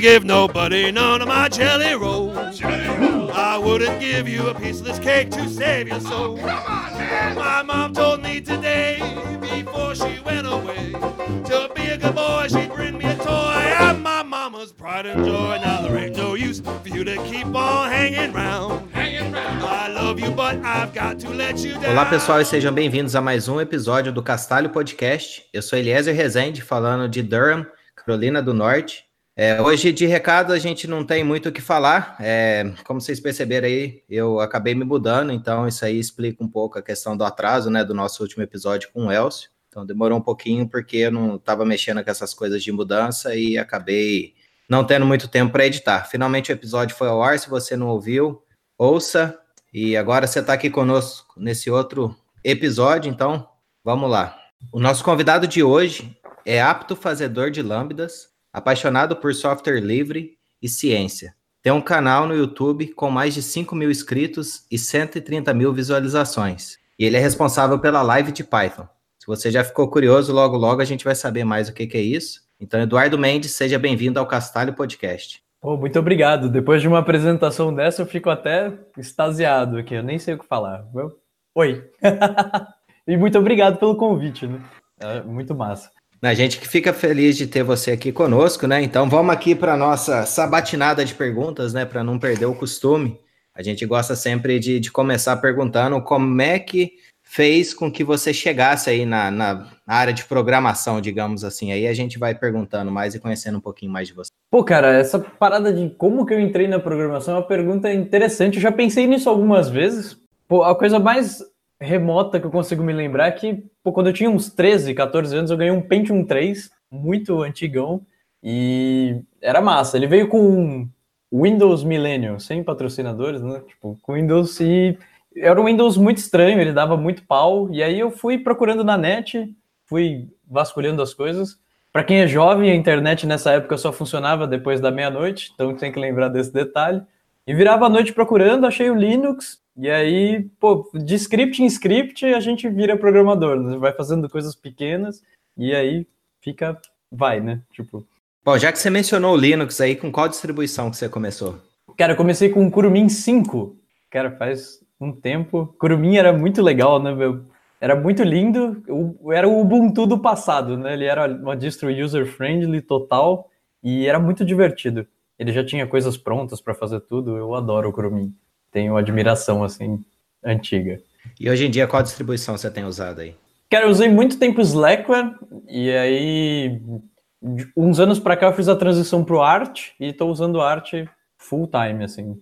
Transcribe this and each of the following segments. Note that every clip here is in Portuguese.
gonna give nobody none of my jelly rolls. I wouldn't give you a piece of this cake to save your soul. My mom told me today, before she went away, to be a good boy, she'd bring me a toy. I'm my mama's pride and joy. Now there ain't no use for you to keep on hanging round. I love you, but I've got to let you down. Olá pessoal e sejam bem-vindos a mais um episódio do Castalho Podcast. Eu sou Eliezer Rezende, falando de Durham, Carolina do Norte. É, hoje de recado a gente não tem muito o que falar. É, como vocês perceberam aí, eu acabei me mudando, então isso aí explica um pouco a questão do atraso, né, do nosso último episódio com o Elcio. Então demorou um pouquinho porque eu não estava mexendo com essas coisas de mudança e acabei não tendo muito tempo para editar. Finalmente o episódio foi ao ar. Se você não ouviu, ouça. E agora você está aqui conosco nesse outro episódio, então vamos lá. O nosso convidado de hoje é apto fazedor de lambdas, apaixonado por software livre e ciência. Tem um canal no YouTube com mais de 5 mil inscritos e 130 mil visualizações. E ele é responsável pela live de Python. Se você já ficou curioso, logo logo a gente vai saber mais o que, que é isso. Então, Eduardo Mendes, seja bem-vindo ao Castalho Podcast. Oh, muito obrigado. Depois de uma apresentação dessa, eu fico até extasiado aqui. Eu nem sei o que falar. Oi. e muito obrigado pelo convite, né? É muito massa. A gente que fica feliz de ter você aqui conosco, né? Então vamos aqui para nossa sabatinada de perguntas, né? Para não perder o costume. A gente gosta sempre de, de, começar perguntando como é que fez com que você chegasse aí na, na, área de programação, digamos assim. Aí a gente vai perguntando mais e conhecendo um pouquinho mais de você. Pô, cara, essa parada de como que eu entrei na programação é uma pergunta interessante. Eu já pensei nisso algumas vezes. Pô, a coisa mais remota que eu consigo me lembrar é que, pô, quando eu tinha uns 13, 14 anos, eu ganhei um Pentium 3, muito antigão, e era massa. Ele veio com Windows Millennium, sem patrocinadores, né? Tipo, com Windows e era um Windows muito estranho, ele dava muito pau, e aí eu fui procurando na net, fui vasculhando as coisas. Para quem é jovem, a internet nessa época só funcionava depois da meia-noite, então tem que lembrar desse detalhe. E virava a noite procurando, achei o Linux, e aí, pô, de script em script a gente vira programador, né? vai fazendo coisas pequenas e aí fica, vai, né? Tipo. Bom, já que você mencionou o Linux aí, com qual distribuição que você começou? Cara, eu comecei com o Kurumin 5. Cara, faz um tempo. Kurumin era muito legal, né, meu? Era muito lindo. Era o Ubuntu do passado, né? Ele era uma distro user-friendly total e era muito divertido. Ele já tinha coisas prontas para fazer tudo. Eu adoro o Kurumin tenho admiração, assim, antiga. E hoje em dia, qual distribuição você tem usado aí? Cara, eu usei muito tempo Slackware, e aí, uns anos para cá, eu fiz a transição para o Art, e estou usando Art full time, assim,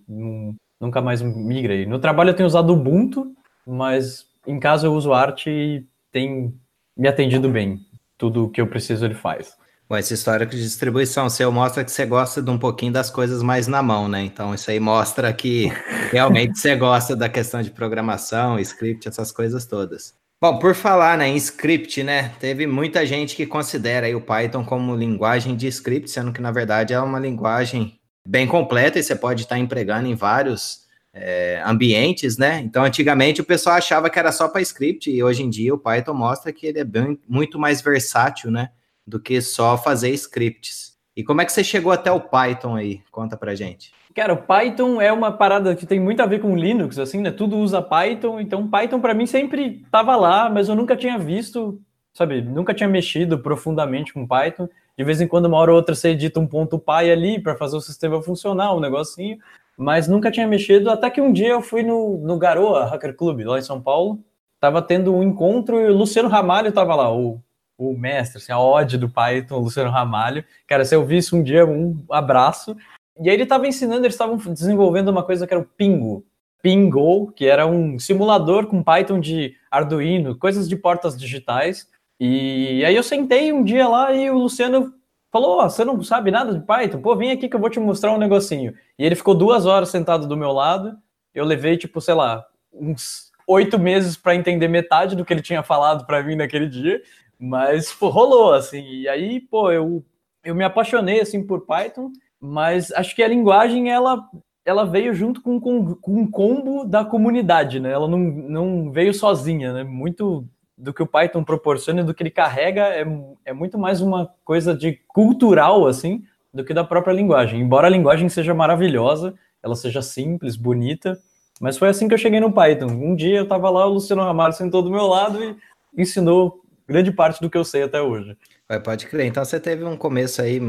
nunca mais migrei. No trabalho eu tenho usado Ubuntu, mas em casa eu uso Art e tem me atendido bem. Tudo o que eu preciso ele faz. Bom, esse histórico de distribuição seu mostra que você gosta de um pouquinho das coisas mais na mão, né? Então, isso aí mostra que realmente você gosta da questão de programação, script, essas coisas todas. Bom, por falar né, em script, né? Teve muita gente que considera aí o Python como linguagem de script, sendo que, na verdade, é uma linguagem bem completa e você pode estar empregando em vários é, ambientes, né? Então, antigamente o pessoal achava que era só para script e hoje em dia o Python mostra que ele é bem, muito mais versátil, né? Do que só fazer scripts. E como é que você chegou até o Python aí? Conta pra gente. Cara, o Python é uma parada que tem muito a ver com Linux, assim, né? Tudo usa Python, então Python para mim sempre tava lá, mas eu nunca tinha visto, sabe? Nunca tinha mexido profundamente com Python. De vez em quando, uma hora ou outra, você edita um ponto .py ali para fazer o sistema funcionar, um negocinho, mas nunca tinha mexido, até que um dia eu fui no, no Garoa Hacker Club, lá em São Paulo, tava tendo um encontro e o Luciano Ramalho tava lá, o o mestre, assim, a ode do Python, Luciano Ramalho. Cara, se eu visse um dia, um abraço. E aí ele estava ensinando, eles estavam desenvolvendo uma coisa que era o Pingo. Pingo, que era um simulador com Python de Arduino, coisas de portas digitais. E aí eu sentei um dia lá e o Luciano falou: oh, você não sabe nada de Python? Pô, vem aqui que eu vou te mostrar um negocinho. E ele ficou duas horas sentado do meu lado. Eu levei, tipo, sei lá, uns oito meses para entender metade do que ele tinha falado para mim naquele dia. Mas, pô, rolou, assim. E aí, pô, eu, eu me apaixonei, assim, por Python, mas acho que a linguagem, ela, ela veio junto com, com, com um combo da comunidade, né? Ela não, não veio sozinha, né? Muito do que o Python proporciona e do que ele carrega é, é muito mais uma coisa de cultural, assim, do que da própria linguagem. Embora a linguagem seja maravilhosa, ela seja simples, bonita, mas foi assim que eu cheguei no Python. Um dia eu estava lá, o Luciano Ramalho sentou do meu lado e ensinou grande parte do que eu sei até hoje. Pode crer. Então você teve um começo aí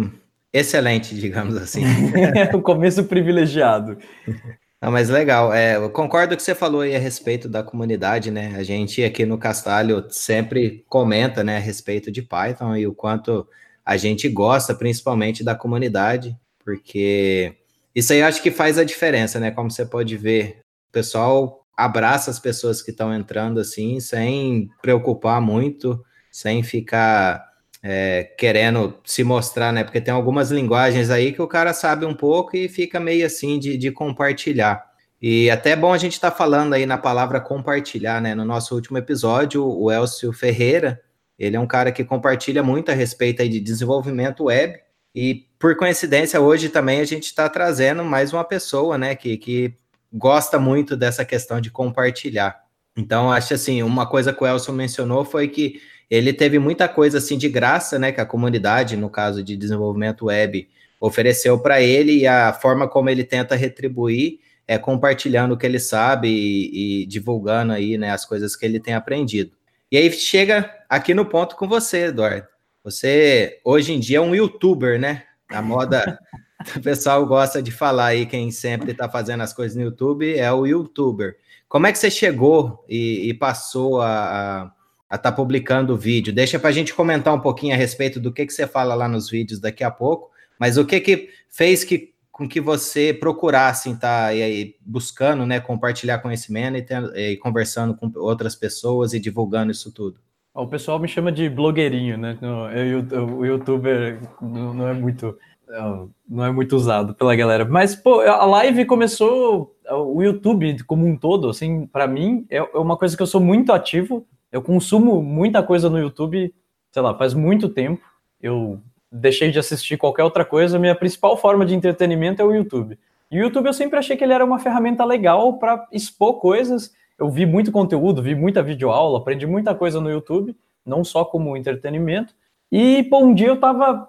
excelente, digamos assim. o começo privilegiado. Não, mas legal. É, eu concordo com o que você falou aí a respeito da comunidade, né? A gente aqui no Castalho sempre comenta, né, a respeito de Python e o quanto a gente gosta, principalmente da comunidade, porque isso aí eu acho que faz a diferença, né? Como você pode ver, o pessoal abraça as pessoas que estão entrando assim, sem preocupar muito, sem ficar é, querendo se mostrar, né? Porque tem algumas linguagens aí que o cara sabe um pouco e fica meio assim de, de compartilhar. E até é bom a gente estar tá falando aí na palavra compartilhar, né? No nosso último episódio, o Elcio Ferreira, ele é um cara que compartilha muito a respeito aí de desenvolvimento web. E por coincidência, hoje também a gente está trazendo mais uma pessoa, né? Que, que gosta muito dessa questão de compartilhar. Então, acho assim, uma coisa que o Elcio mencionou foi que ele teve muita coisa assim de graça, né, que a comunidade, no caso de desenvolvimento web, ofereceu para ele e a forma como ele tenta retribuir é compartilhando o que ele sabe e, e, divulgando aí, né, as coisas que ele tem aprendido. E aí chega aqui no ponto com você, Eduardo. Você hoje em dia é um youtuber, né? A moda o pessoal gosta de falar aí, quem sempre está fazendo as coisas no YouTube é o youtuber. Como é que você chegou e, e passou a, a a estar tá publicando o vídeo. Deixa para a gente comentar um pouquinho a respeito do que, que você fala lá nos vídeos daqui a pouco, mas o que que fez que, com que você procurasse estar tá, aí, buscando, né, compartilhar conhecimento e, ter, e, conversando com outras pessoas e divulgando isso tudo? O pessoal me chama de blogueirinho, né? O youtuber não é muito não é muito usado pela galera. Mas, pô, a live começou, o YouTube como um todo, assim, para mim, é uma coisa que eu sou muito ativo. Eu consumo muita coisa no YouTube, sei lá, faz muito tempo. Eu deixei de assistir qualquer outra coisa. Minha principal forma de entretenimento é o YouTube. E o YouTube eu sempre achei que ele era uma ferramenta legal para expor coisas. Eu vi muito conteúdo, vi muita videoaula, aprendi muita coisa no YouTube, não só como entretenimento. E, pô, um dia eu tava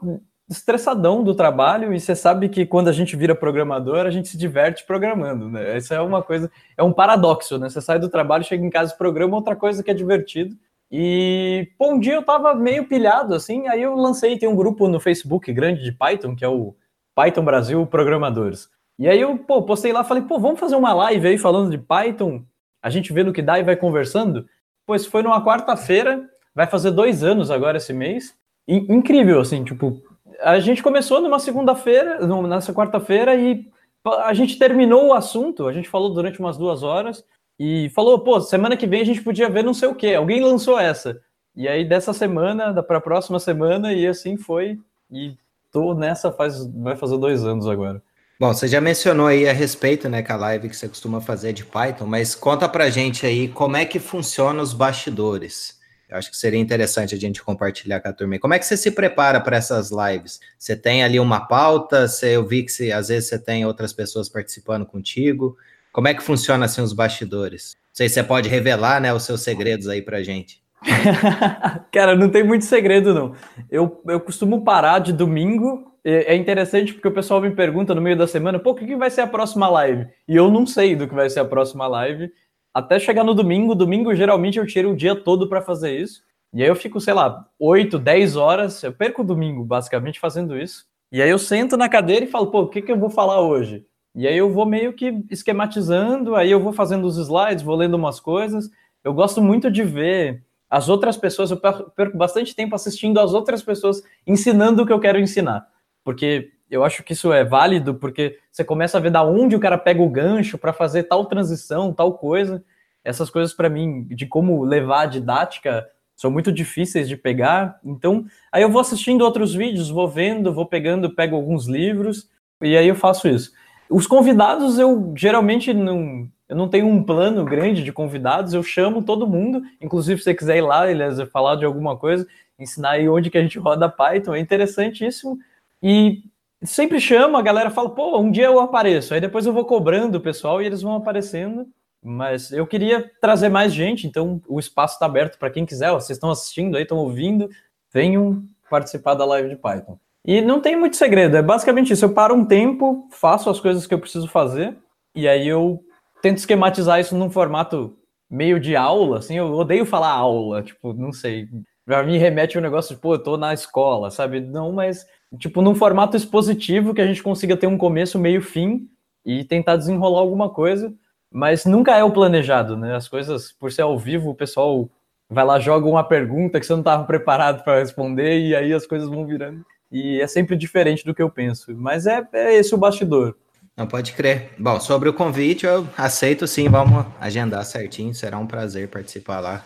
estressadão do trabalho e você sabe que quando a gente vira programador, a gente se diverte programando, né? Isso é uma coisa, é um paradoxo, né? Você sai do trabalho, chega em casa e programa outra coisa que é divertido. E, pô, um dia eu tava meio pilhado, assim, aí eu lancei, tem um grupo no Facebook grande de Python, que é o Python Brasil Programadores. E aí eu, pô, postei lá, falei, pô, vamos fazer uma live aí falando de Python, a gente vê no que dá e vai conversando. Pois foi numa quarta-feira, vai fazer dois anos agora esse mês. incrível, assim, tipo, a gente começou numa segunda-feira, nessa quarta-feira, e a gente terminou o assunto, a gente falou durante umas duas horas, e falou, pô, semana que vem a gente podia ver não sei o quê, alguém lançou essa. E aí, dessa semana, para a próxima semana, e assim foi, e tô nessa faz, vai fazer dois anos agora. Bom, você já mencionou aí a respeito, né, com a live que você costuma fazer de Python, mas conta pra gente aí como é que funciona os bastidores. Eu acho que seria interessante a gente compartilhar com a turma. Como é que você se prepara para essas lives? Você tem ali uma pauta? Você, eu vi que você, às vezes você tem outras pessoas participando contigo. Como é que funciona assim os bastidores? Não sei se você pode revelar, né, os seus segredos aí para gente. Cara, não tem muito segredo, não. Eu, eu costumo parar de domingo. É interessante porque o pessoal me pergunta no meio da semana, pô, o que vai ser a próxima live? E eu não sei do que vai ser a próxima live até chegar no domingo. Domingo, geralmente, eu tiro o dia todo para fazer isso. E aí eu fico, sei lá, 8, 10 horas. Eu perco o domingo, basicamente, fazendo isso. E aí eu sento na cadeira e falo, pô, o que, que eu vou falar hoje? E aí eu vou meio que esquematizando, aí eu vou fazendo os slides, vou lendo umas coisas. Eu gosto muito de ver as outras pessoas, eu perco bastante tempo assistindo as outras pessoas ensinando o que eu quero ensinar. Porque eu acho que isso é válido porque você começa a ver da onde o cara pega o gancho para fazer tal transição, tal coisa. Essas coisas para mim de como levar a didática são muito difíceis de pegar. Então, aí eu vou assistindo outros vídeos, vou vendo, vou pegando, pego alguns livros e aí eu faço isso. Os convidados eu geralmente não eu não tenho um plano grande de convidados, eu chamo todo mundo, inclusive se você quiser ir lá, Eliezer, falar de alguma coisa, ensinar aí onde que a gente roda Python, é interessantíssimo. E sempre chama, a galera fala, pô, um dia eu apareço. Aí depois eu vou cobrando o pessoal e eles vão aparecendo. Mas eu queria trazer mais gente, então o espaço está aberto para quem quiser. Vocês estão assistindo aí, estão ouvindo, venham participar da live de Python. E não tem muito segredo, é basicamente isso. Eu paro um tempo, faço as coisas que eu preciso fazer, e aí eu tento esquematizar isso num formato meio de aula, assim. Eu odeio falar aula, tipo, não sei. Pra mim remete um negócio de, pô, eu tô na escola, sabe? Não, mas, tipo, num formato expositivo que a gente consiga ter um começo, meio, fim e tentar desenrolar alguma coisa, mas nunca é o planejado, né? As coisas, por ser ao vivo, o pessoal vai lá, joga uma pergunta que você não estava preparado para responder e aí as coisas vão virando. E é sempre diferente do que eu penso. Mas é, é esse o bastidor. Não pode crer. Bom, sobre o convite, eu aceito sim, vamos agendar certinho, será um prazer participar lá.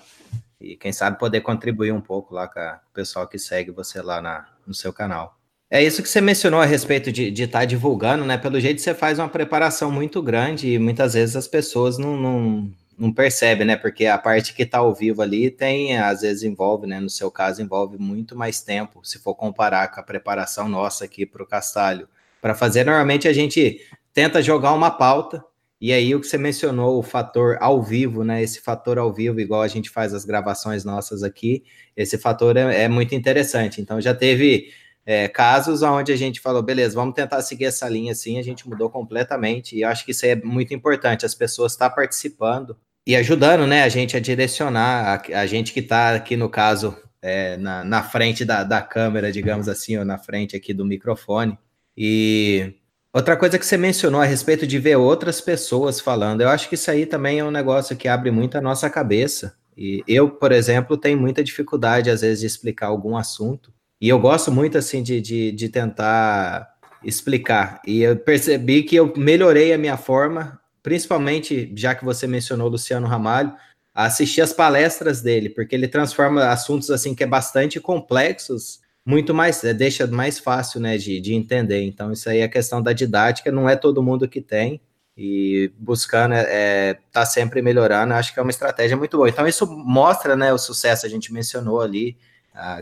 E quem sabe poder contribuir um pouco lá com o pessoal que segue você lá na, no seu canal. É isso que você mencionou a respeito de estar tá divulgando, né? Pelo jeito você faz uma preparação muito grande e muitas vezes as pessoas não, não, não percebem, né? Porque a parte que está ao vivo ali tem, às vezes envolve, né? No seu caso, envolve muito mais tempo, se for comparar com a preparação nossa aqui para o Castalho. Para fazer, normalmente a gente tenta jogar uma pauta, e aí o que você mencionou, o fator ao vivo, né? Esse fator ao vivo, igual a gente faz as gravações nossas aqui, esse fator é, é muito interessante. Então já teve é, casos onde a gente falou, beleza, vamos tentar seguir essa linha assim, a gente mudou completamente, e eu acho que isso é muito importante, as pessoas estão tá participando e ajudando, né, a gente a direcionar, a, a gente que está aqui, no caso, é, na, na frente da, da câmera, digamos assim, ou na frente aqui do microfone, e outra coisa que você mencionou a respeito de ver outras pessoas falando, eu acho que isso aí também é um negócio que abre muito a nossa cabeça, e eu, por exemplo, tenho muita dificuldade, às vezes, de explicar algum assunto, e eu gosto muito, assim, de, de, de tentar explicar. E eu percebi que eu melhorei a minha forma, principalmente, já que você mencionou Luciano Ramalho, assistir as palestras dele, porque ele transforma assuntos, assim, que é bastante complexos, muito mais, é, deixa mais fácil, né, de, de entender. Então, isso aí é questão da didática, não é todo mundo que tem, e buscando é, é tá sempre melhorando, acho que é uma estratégia muito boa. Então, isso mostra, né, o sucesso, a gente mencionou ali,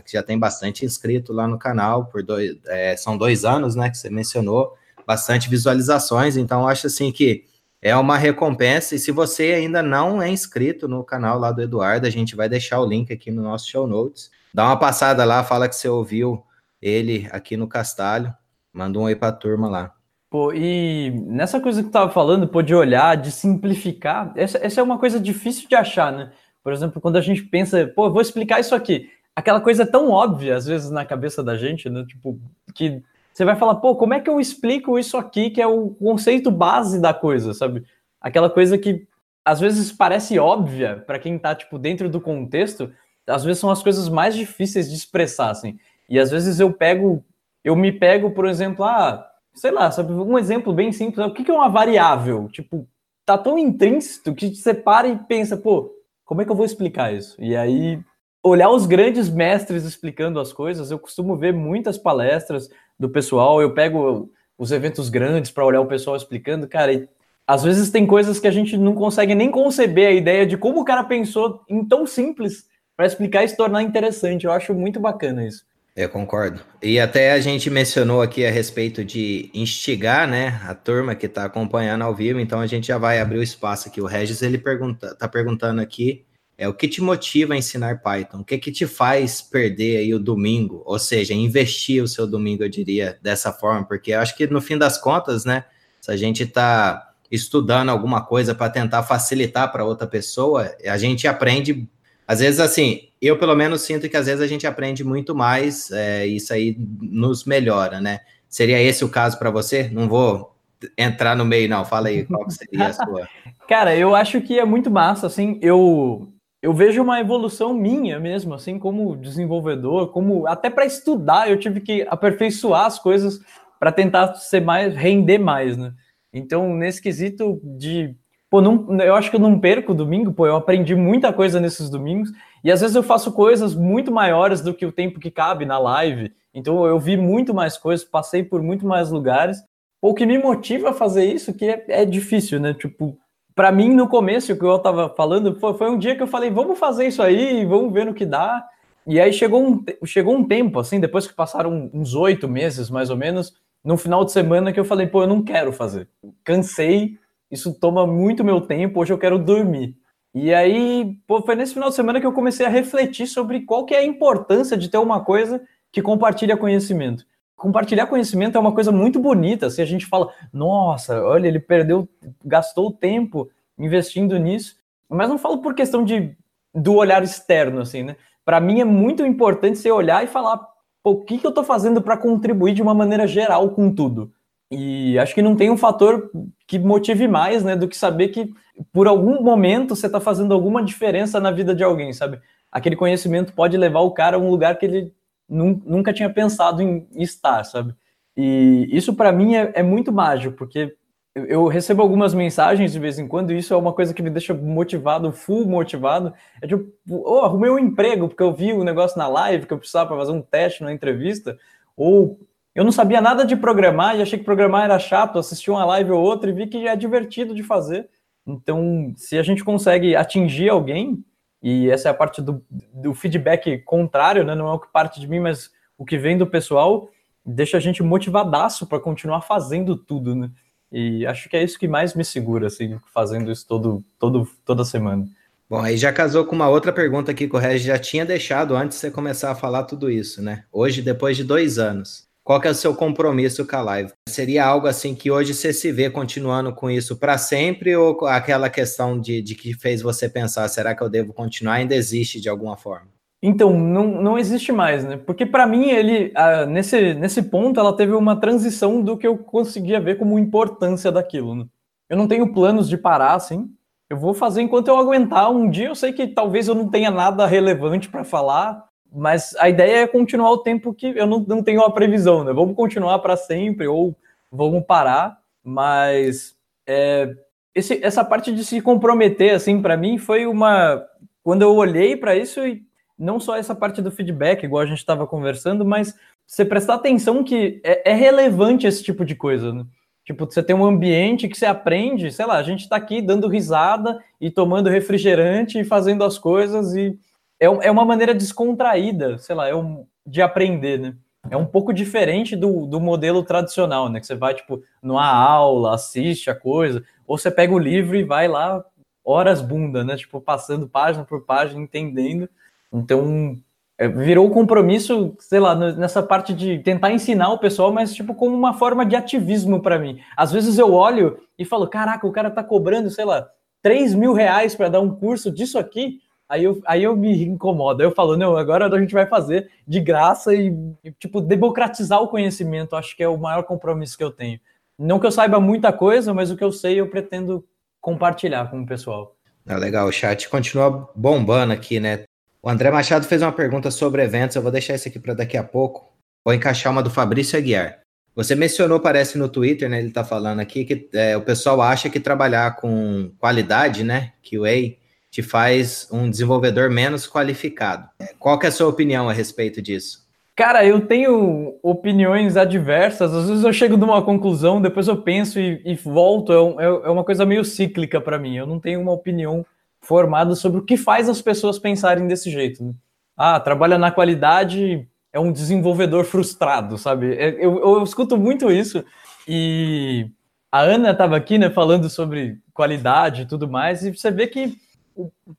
que já tem bastante inscrito lá no canal, por dois, é, são dois anos, né, que você mencionou, bastante visualizações, então acho assim que é uma recompensa, e se você ainda não é inscrito no canal lá do Eduardo, a gente vai deixar o link aqui no nosso show notes, dá uma passada lá, fala que você ouviu ele aqui no Castalho, manda um oi pra turma lá. Pô, e nessa coisa que tu tava falando, pô, de olhar, de simplificar, essa, essa é uma coisa difícil de achar, né? Por exemplo, quando a gente pensa, pô, vou explicar isso aqui aquela coisa tão óbvia, às vezes, na cabeça da gente, né? Tipo, que você vai falar, pô, como é que eu explico isso aqui, que é o conceito base da coisa, sabe? Aquela coisa que às vezes parece óbvia para quem tá, tipo, dentro do contexto, às vezes são as coisas mais difíceis de expressar, assim. E às vezes eu pego, eu me pego, por exemplo, ah, sei lá, sabe, um exemplo bem simples, o que é uma variável? Tipo, tá tão intrínseco que você para e pensa, pô, como é que eu vou explicar isso? E aí olhar os grandes mestres explicando as coisas, eu costumo ver muitas palestras do pessoal, eu pego os eventos grandes para olhar o pessoal explicando, cara, e às vezes tem coisas que a gente não consegue nem conceber a ideia de como o cara pensou em tão simples para explicar e se tornar interessante. Eu acho muito bacana isso. Eu concordo. E até a gente mencionou aqui a respeito de instigar, né, a turma que está acompanhando ao vivo, então a gente já vai abrir o espaço aqui. O Regis, ele pergunta, tá perguntando aqui é o que te motiva a ensinar Python? O que que te faz perder aí o domingo? Ou seja, investir o seu domingo, eu diria, dessa forma, porque eu acho que no fim das contas, né, se a gente está estudando alguma coisa para tentar facilitar para outra pessoa, a gente aprende, às vezes assim, eu pelo menos sinto que às vezes a gente aprende muito mais, é, isso aí nos melhora, né? Seria esse o caso para você? Não vou entrar no meio, não. Fala aí qual seria a sua. Cara, eu acho que é muito massa, assim, eu eu vejo uma evolução minha mesmo, assim, como desenvolvedor, como até para estudar, eu tive que aperfeiçoar as coisas para tentar ser mais, render mais, né? Então, nesse quesito de, pô, não, eu acho que eu não perco domingo, pô, eu aprendi muita coisa nesses domingos, e às vezes eu faço coisas muito maiores do que o tempo que cabe na live, então eu vi muito mais coisas, passei por muito mais lugares. O que me motiva a fazer isso, que é, é difícil, né? Tipo, para mim, no começo, o que eu estava falando, foi, foi, um dia que eu falei, vamos fazer isso aí, vamos ver no que dá. E aí chegou um, chegou um tempo, assim, depois que passaram uns oito meses, mais ou menos, no final de semana que eu falei, pô, eu não quero fazer. Cansei, isso toma muito meu tempo, hoje eu quero dormir. E aí, pô, foi nesse final de semana que eu comecei a refletir sobre qual que é a importância de ter uma coisa que compartilha conhecimento. Compartilhar conhecimento é uma coisa muito bonita. Se assim, a gente fala, nossa, olha, ele perdeu, gastou tempo investindo nisso, mas não falo por questão de do olhar externo, assim, né? Para mim é muito importante você olhar e falar, pô, o que, que eu estou fazendo para contribuir de uma maneira geral com tudo. E acho que não tem um fator que motive mais, né, do que saber que por algum momento você está fazendo alguma diferença na vida de alguém, sabe? Aquele conhecimento pode levar o cara a um lugar que ele nunca tinha pensado em estar, sabe? E isso para mim é, é, muito mágico, porque eu recebo algumas mensagens de vez em quando e isso é uma coisa que me deixa motivado, full motivado. É tipo, oh, arrumei um emprego porque eu vi o um negócio na live que eu precisava para fazer um teste na entrevista, ou eu não sabia nada de programar e achei que programar era chato, assisti uma live ou outra e vi que é divertido de fazer. Então, se a gente consegue atingir alguém, e essa é a parte do, do feedback contrário, né? Não é o que parte de mim, mas o que vem do pessoal, deixa a gente motivadaço para continuar fazendo tudo, né? E acho que é isso que mais me segura, assim, fazendo isso todo, todo, toda semana. Bom, aí já casou com uma outra pergunta aqui que o Regis já tinha deixado antes de você começar a falar tudo isso, né? Hoje, depois de dois anos, qual que é o seu compromisso com a live? Seria algo assim que hoje você se vê continuando com isso para sempre ou aquela questão de, de que fez você pensar, será que eu devo continuar? Ainda existe de alguma forma? Então, não, não existe mais, né? Porque para mim, ele, ah, nesse, nesse ponto, ela teve uma transição do que eu conseguia ver como importância daquilo. Né? Eu não tenho planos de parar, assim. Eu vou fazer enquanto eu aguentar. Um dia eu sei que talvez eu não tenha nada relevante para falar, mas a ideia é continuar o tempo que eu não, não tenho uma previsão, né? Vamos continuar para sempre ou vamos parar, mas é, esse, essa parte de se comprometer, assim, para mim foi uma. Quando eu olhei para isso, e não só essa parte do feedback, igual a gente estava conversando, mas você prestar atenção que é, é, relevante esse tipo de coisa, né? Tipo, você tem um ambiente que você aprende, sei lá, a gente está aqui dando risada e tomando refrigerante e fazendo as coisas e é, é uma maneira descontraída, sei lá, é um, de aprender, né? É um pouco diferente do, do modelo tradicional, né? Que você vai, tipo, numa aula, assiste a coisa, ou você pega o livro e vai lá horas bunda, né? Tipo, passando página por página, entendendo. Então, é, virou um compromisso, sei lá, nessa parte de tentar ensinar o pessoal, mas, tipo, como uma forma de ativismo para mim. Às vezes eu olho e falo, caraca, o cara tá cobrando, sei lá, 3 mil reais para dar um curso disso aqui, Aí eu, aí eu me incomodo. Eu falo, não, agora a gente vai fazer de graça e, e, tipo, democratizar o conhecimento. Acho que é o maior compromisso que eu tenho. Não que eu saiba muita coisa, mas o que eu sei eu pretendo compartilhar com o pessoal. Ah, legal, o chat continua bombando aqui, né? O André Machado fez uma pergunta sobre eventos, eu vou deixar isso aqui para daqui a pouco. Vou encaixar uma do Fabrício Aguiar. Você mencionou, parece no Twitter, né? Ele está falando aqui que é, o pessoal acha que trabalhar com qualidade, né? QA, te faz um desenvolvedor menos qualificado. Qual que é a sua opinião a respeito disso? Cara, eu tenho opiniões adversas. Às vezes eu chego numa conclusão, depois eu penso e, e volto. É, é, é, uma coisa meio cíclica para mim. Eu não tenho uma opinião formada sobre o que faz as pessoas pensarem desse jeito. Né? Ah, trabalha na qualidade, é um desenvolvedor frustrado, sabe? É, eu, eu, eu escuto muito isso. E a Ana estava aqui, né, falando sobre qualidade e tudo mais, e você vê que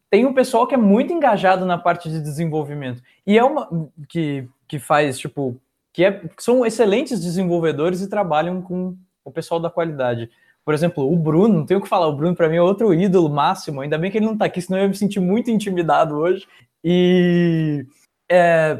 tem um pessoal que é muito engajado na parte de desenvolvimento. E é uma que, que faz, tipo, que, é, são excelentes desenvolvedores e trabalham com o pessoal da qualidade. Por exemplo, o Bruno, não tenho o que falar, o Bruno para mim é outro ídolo máximo, ainda bem que ele não está aqui, senão eu ia me sentir muito intimidado hoje. E é,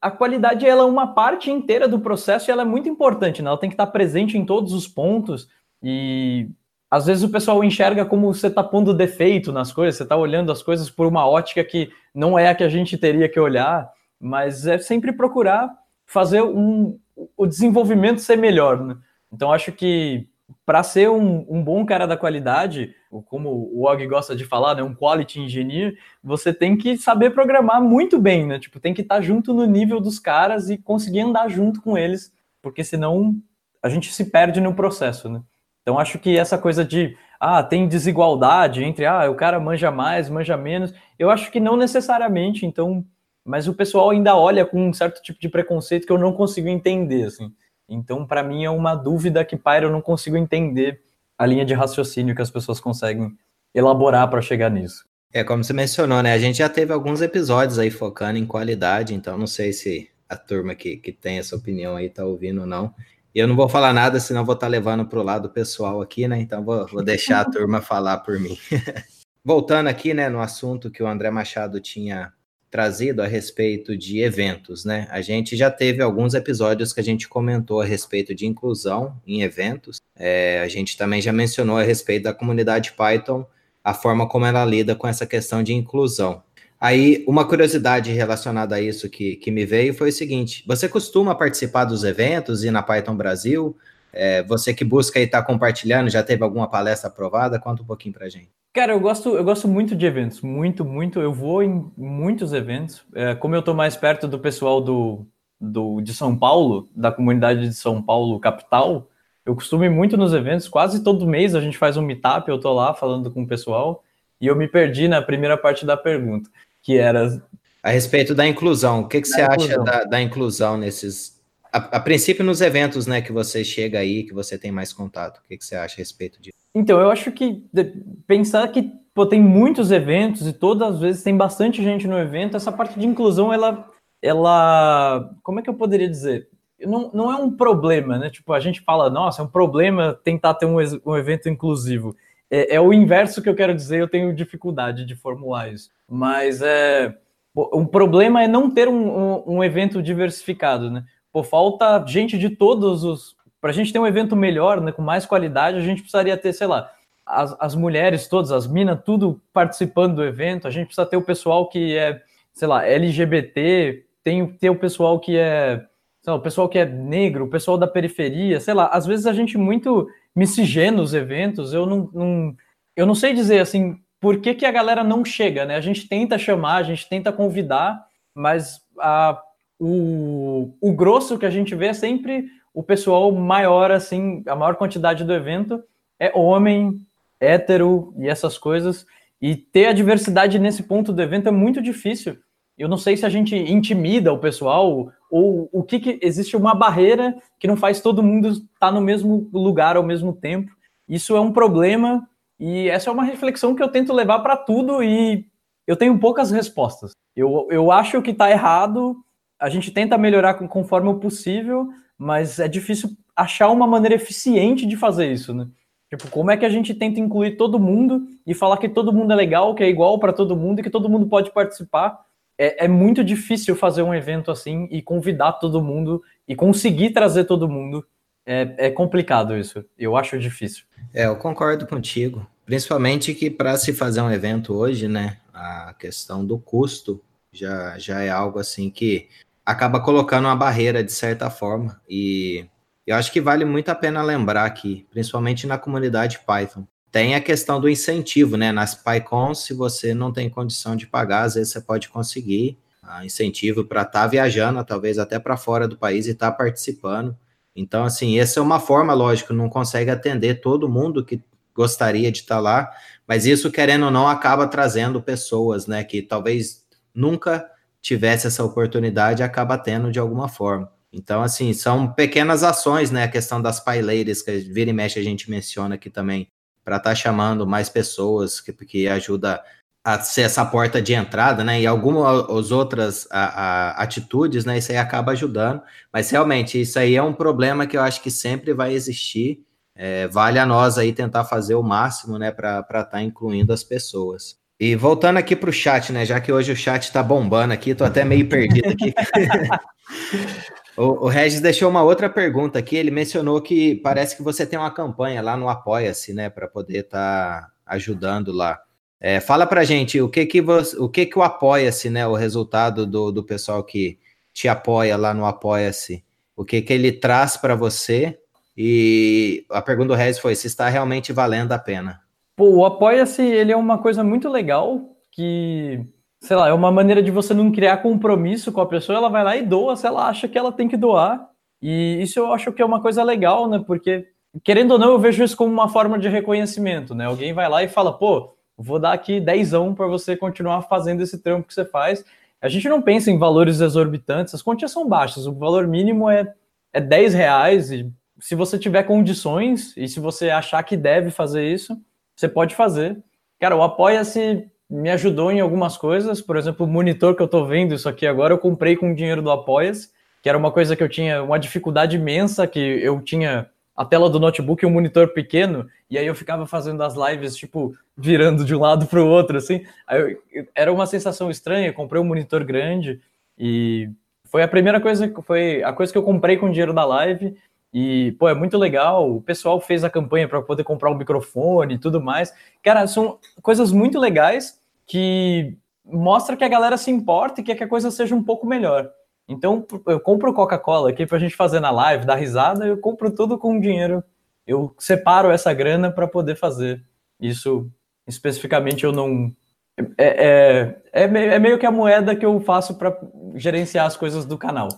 a qualidade ela é uma parte inteira do processo e ela é muito importante, né? ela tem que estar presente em todos os pontos. E às vezes o pessoal enxerga como você está pondo defeito nas coisas, você está olhando as coisas por uma ótica que não é a que a gente teria que olhar, mas é sempre procurar fazer um, o desenvolvimento ser melhor. Né? Então, acho que para ser um, um, bom cara da qualidade, como o Og gosta de falar, né, um quality engineer, você tem que saber programar muito bem, né? Tipo, tem que estar tá junto no nível dos caras e conseguir andar junto com eles, porque senão a gente se perde no processo, né? Então acho que essa coisa de ah, tem desigualdade entre ah, o cara manja mais, manja menos, eu acho que não necessariamente, então, mas o pessoal ainda olha com um certo tipo de preconceito que eu não consigo entender, assim. Então, para mim é uma dúvida que paira, eu não consigo entender a linha de raciocínio que as pessoas conseguem elaborar para chegar nisso. É, como você mencionou, né? A gente já teve alguns episódios aí focando em qualidade, então não sei se a turma que, que tem essa opinião aí tá ouvindo ou não. E eu não vou falar nada, senão vou estar tá levando para o lado pessoal aqui, né? Então vou, vou deixar a turma falar por mim. Voltando aqui, né, no assunto que o André Machado tinha trazido a respeito de eventos, né? A gente já teve alguns episódios que a gente comentou a respeito de inclusão em eventos. É, a gente também já mencionou a respeito da comunidade Python, a forma como ela lida com essa questão de inclusão. Aí, uma curiosidade relacionada a isso que, que me veio foi o seguinte: você costuma participar dos eventos e na Python Brasil? É, você que busca e está compartilhando, já teve alguma palestra aprovada? Conta um pouquinho para gente. Cara, eu gosto, eu gosto muito de eventos, muito, muito. Eu vou em muitos eventos. É, como eu estou mais perto do pessoal do, do, de São Paulo, da comunidade de São Paulo, capital, eu costumo ir muito nos eventos. Quase todo mês a gente faz um meetup, eu estou lá falando com o pessoal. E eu me perdi na primeira parte da pergunta que era. A respeito da inclusão, o que, que você inclusão. acha da, da, inclusão nesses. A, a, princípio, nos eventos né, que você chega aí, que você tem mais contato, o que, que você acha a respeito disso? Então, eu acho que pensar que pô, tem muitos eventos e todas as vezes tem bastante gente no evento, essa parte de inclusão, ela. ela como é que eu poderia dizer? Não, não é um problema, né? Tipo, a gente fala, nossa, é um problema tentar ter um, um evento inclusivo é, é, o inverso que eu quero dizer, eu tenho dificuldade de formular isso. Mas é, o problema é não ter um, um, um evento diversificado, né? Pô, falta gente de todos os. Para a gente ter um evento melhor, né, com mais qualidade, a gente precisaria ter, sei lá, as, as mulheres todas, as minas, tudo participando do evento. A gente precisa ter o pessoal que é, sei lá, LGBT, tem ter o pessoal que é, sei lá, o pessoal que é negro, o pessoal da periferia, sei lá. Às vezes a gente muito miscigena os eventos, eu não, não, eu não sei dizer assim por que, que a galera não chega, né? A gente tenta chamar, a gente tenta convidar, mas a, o, o grosso que a gente vê é sempre o pessoal maior, assim, a maior quantidade do evento é homem, hétero e essas coisas. E ter a diversidade nesse ponto do evento é muito difícil. Eu não sei se a gente intimida o pessoal ou o que, que existe uma barreira que não faz todo mundo estar tá no mesmo lugar ao mesmo tempo. Isso é um problema e essa é uma reflexão que eu tento levar para tudo e eu tenho poucas respostas. Eu, eu acho que está errado, a gente tenta melhorar conforme o possível, mas é difícil achar uma maneira eficiente de fazer isso, né? Tipo, como é que a gente tenta incluir todo mundo e falar que todo mundo é legal, que é igual para todo mundo e que todo mundo pode participar, é, é, muito difícil fazer um evento assim e convidar todo mundo e conseguir trazer todo mundo. É, é complicado isso. Eu acho difícil. É, eu concordo contigo. Principalmente que para se fazer um evento hoje, né, a questão do custo já, já é algo assim que acaba colocando uma barreira de certa forma. E eu acho que vale muito a pena lembrar aqui, principalmente na comunidade Python, tem a questão do incentivo, né? Nas PyCons, se você não tem condição de pagar, às vezes você pode conseguir uh, incentivo para estar tá viajando, talvez até para fora do país e estar tá participando. Então, assim, essa é uma forma, lógico, não consegue atender todo mundo que gostaria de estar tá lá, mas isso, querendo ou não, acaba trazendo pessoas, né, que talvez nunca tivesse essa oportunidade, acaba tendo de alguma forma. Então, assim, são pequenas ações, né, a questão das paileiras, que vira e mexe a gente menciona aqui também, para estar tá chamando mais pessoas, que, que ajuda a ser essa porta de entrada, né? E algumas outras a, a, atitudes, né? Isso aí acaba ajudando. Mas realmente, isso aí é um problema que eu acho que sempre vai existir. É, vale a nós aí tentar fazer o máximo, né? Para estar tá incluindo as pessoas. E voltando aqui para o chat, né? Já que hoje o chat está bombando aqui, tô até meio perdido aqui. O, o Regis deixou uma outra pergunta aqui. Ele mencionou que parece que você tem uma campanha lá no Apoia-se, né, para poder estar tá ajudando lá. É, fala para gente o que que você, o que que o Apoia-se, né, o resultado do, do pessoal que te apoia lá no Apoia-se, o que que ele traz para você? E a pergunta do Regis foi se está realmente valendo a pena. Pô, o Apoia-se ele é uma coisa muito legal que sei lá, é uma maneira de você não criar compromisso com a pessoa, ela vai lá e doa se ela acha que ela tem que doar. E isso eu acho que é uma coisa legal, né? Porque, querendo ou não, eu vejo isso como uma forma de reconhecimento, né? Alguém vai lá e fala, pô, vou dar aqui dezão para você continuar fazendo esse trampo que você faz. A gente não pensa em valores exorbitantes, as quantias são baixas, o valor mínimo é, é 10 reais, e se você tiver condições, e se você achar que deve fazer isso, você pode fazer. Cara, o Apoia-se me ajudou em algumas coisas. Por exemplo, o monitor que eu estou vendo isso aqui agora, eu comprei com o dinheiro do Apoia-se. que era uma coisa que eu tinha uma dificuldade imensa, que eu tinha a tela do notebook e um monitor pequeno, e aí eu ficava fazendo as lives, tipo, virando de um lado para o outro, assim. Eu, era uma sensação estranha, comprei um monitor grande, e foi a primeira coisa, foi a coisa que eu comprei com o dinheiro da live, e, pô, é muito legal. O pessoal fez a campanha para poder comprar um microfone e tudo mais. Cara, são coisas muito legais que mostra que a galera se importa e quer que a coisa seja um pouco melhor. Então, eu compro Coca-Cola aqui para a gente fazer na live, dar risada, eu compro tudo com dinheiro. Eu separo essa grana para poder fazer. Isso, especificamente, eu não. É, é, é, é meio que a moeda que eu faço para gerenciar as coisas do canal.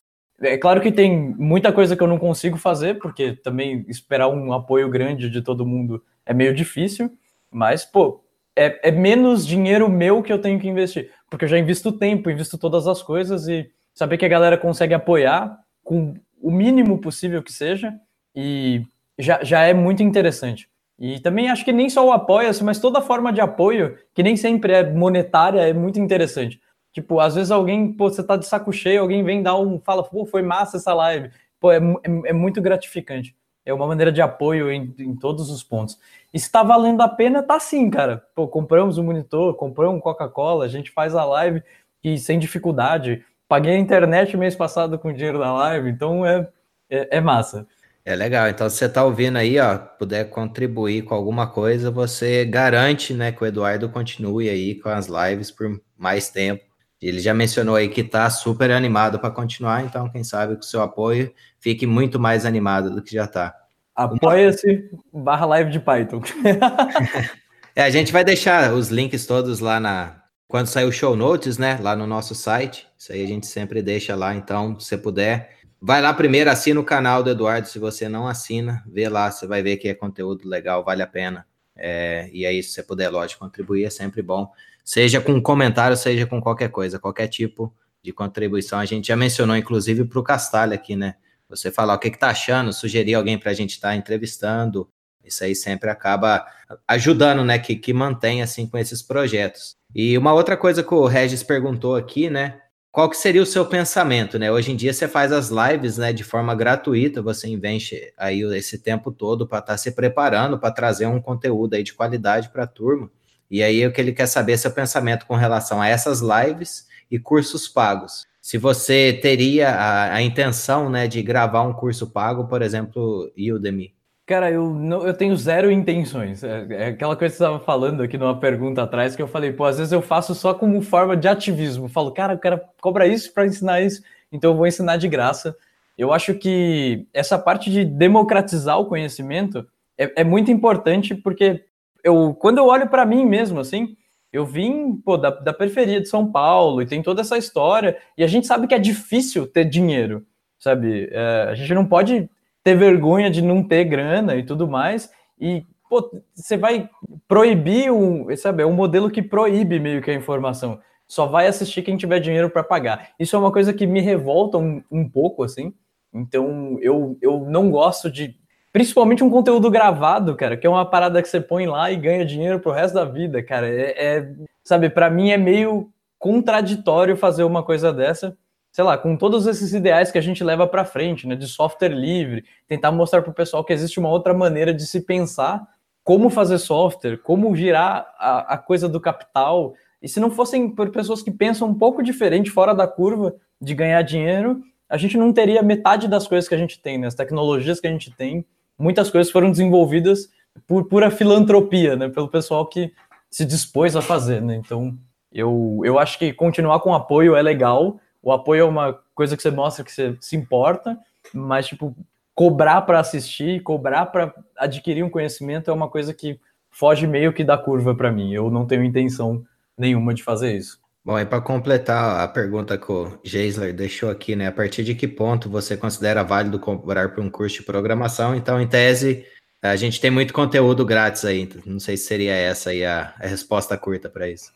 É claro que tem muita coisa que eu não consigo fazer, porque também esperar um apoio grande de todo mundo é meio difícil, mas, pô, é, é menos dinheiro meu que eu tenho que investir, porque eu já invisto tempo, invisto todas as coisas e saber que a galera consegue apoiar com o mínimo possível que seja, e já, já é muito interessante. E também acho que nem só o apoia-se, mas toda forma de apoio, que nem sempre é monetária, é muito interessante. Tipo, às vezes alguém, pô, você tá de saco cheio, alguém vem dar um, fala, pô, foi massa essa live. Pô, é, é, é muito gratificante. É uma maneira de apoio em, em todos os pontos. E se tá valendo a pena, tá sim, cara. Pô, compramos um monitor, compramos um Coca-Cola, a gente faz a live e sem dificuldade. Paguei a internet mês passado com o dinheiro da live, então é, é, é massa. É legal. Então, se você está ouvindo aí, ó, puder contribuir com alguma coisa, você garante, né, que o Eduardo continue aí com as lives por mais tempo. Ele já mencionou aí que está super animado para continuar, então, quem sabe com o seu apoio fique muito mais animado do que já está. Apoia-se barra live de Python. é, a gente vai deixar os links todos lá na, quando sair o show notes, né, lá no nosso site, isso aí a gente sempre deixa lá, então, se você puder, vai lá primeiro, assina o canal do Eduardo, se você não assina, vê lá, você vai ver que é conteúdo legal, vale a pena, é, e aí, se você puder, lógico, contribuir, é sempre bom, seja com comentário, seja com qualquer coisa, qualquer tipo de contribuição, a gente já mencionou, inclusive, para o Castalho aqui, né, você falar o que, que tá achando, sugerir alguém para a gente estar tá entrevistando, isso aí sempre acaba ajudando, né, que, que mantém, assim, com esses projetos. E uma outra coisa que o Regis perguntou aqui, né? Qual que seria o seu pensamento, né? Hoje em dia você faz as lives, né, de forma gratuita, você investe aí esse tempo todo para estar tá se preparando para trazer um conteúdo aí de qualidade para a turma. E aí o que ele quer saber é seu pensamento com relação a essas lives e cursos pagos. Se você teria a, a intenção, né, de gravar um curso pago, por exemplo, Udemy. Cara, eu, não, eu tenho zero intenções. É, é aquela coisa que você estava falando aqui numa pergunta atrás, que eu falei, pô, às vezes eu faço só como forma de ativismo. Eu falo, cara, o cara cobra isso para ensinar isso, então eu vou ensinar de graça. Eu acho que essa parte de democratizar o conhecimento é, é muito importante, porque eu, quando eu olho para mim mesmo, assim, eu vim pô, da, da periferia de São Paulo e tem toda essa história, e a gente sabe que é difícil ter dinheiro, sabe? É, a gente não pode ter vergonha de não ter grana e tudo mais. E você vai proibir um, sabe, é um modelo que proíbe meio que a informação. Só vai assistir quem tiver dinheiro para pagar. Isso é uma coisa que me revolta um, um pouco, assim. Então, eu, eu não gosto de. Principalmente um conteúdo gravado, cara, que é uma parada que você põe lá e ganha dinheiro pro resto da vida, cara. É, é sabe, para mim é meio contraditório fazer uma coisa dessa sei lá, com todos esses ideais que a gente leva para frente, né, de software livre, tentar mostrar para o pessoal que existe uma outra maneira de se pensar como fazer software, como girar a, a coisa do capital. E se não fossem por pessoas que pensam um pouco diferente, fora da curva de ganhar dinheiro, a gente não teria metade das coisas que a gente tem, né, as tecnologias que a gente tem. Muitas coisas foram desenvolvidas por pura filantropia, né, pelo pessoal que se dispôs a fazer, né? Então, eu, eu acho que continuar com apoio é legal, o apoio é uma coisa que você mostra que você se importa, mas, tipo, cobrar para assistir, cobrar para adquirir um conhecimento é uma coisa que foge meio que da curva para mim. Eu não tenho intenção nenhuma de fazer isso. Bom, e para completar a pergunta que o Geisler deixou aqui, né? A partir de que ponto você considera válido cobrar por um curso de programação? Então, em tese, a gente tem muito conteúdo grátis aí. Não sei se seria essa aí a, a resposta curta para isso.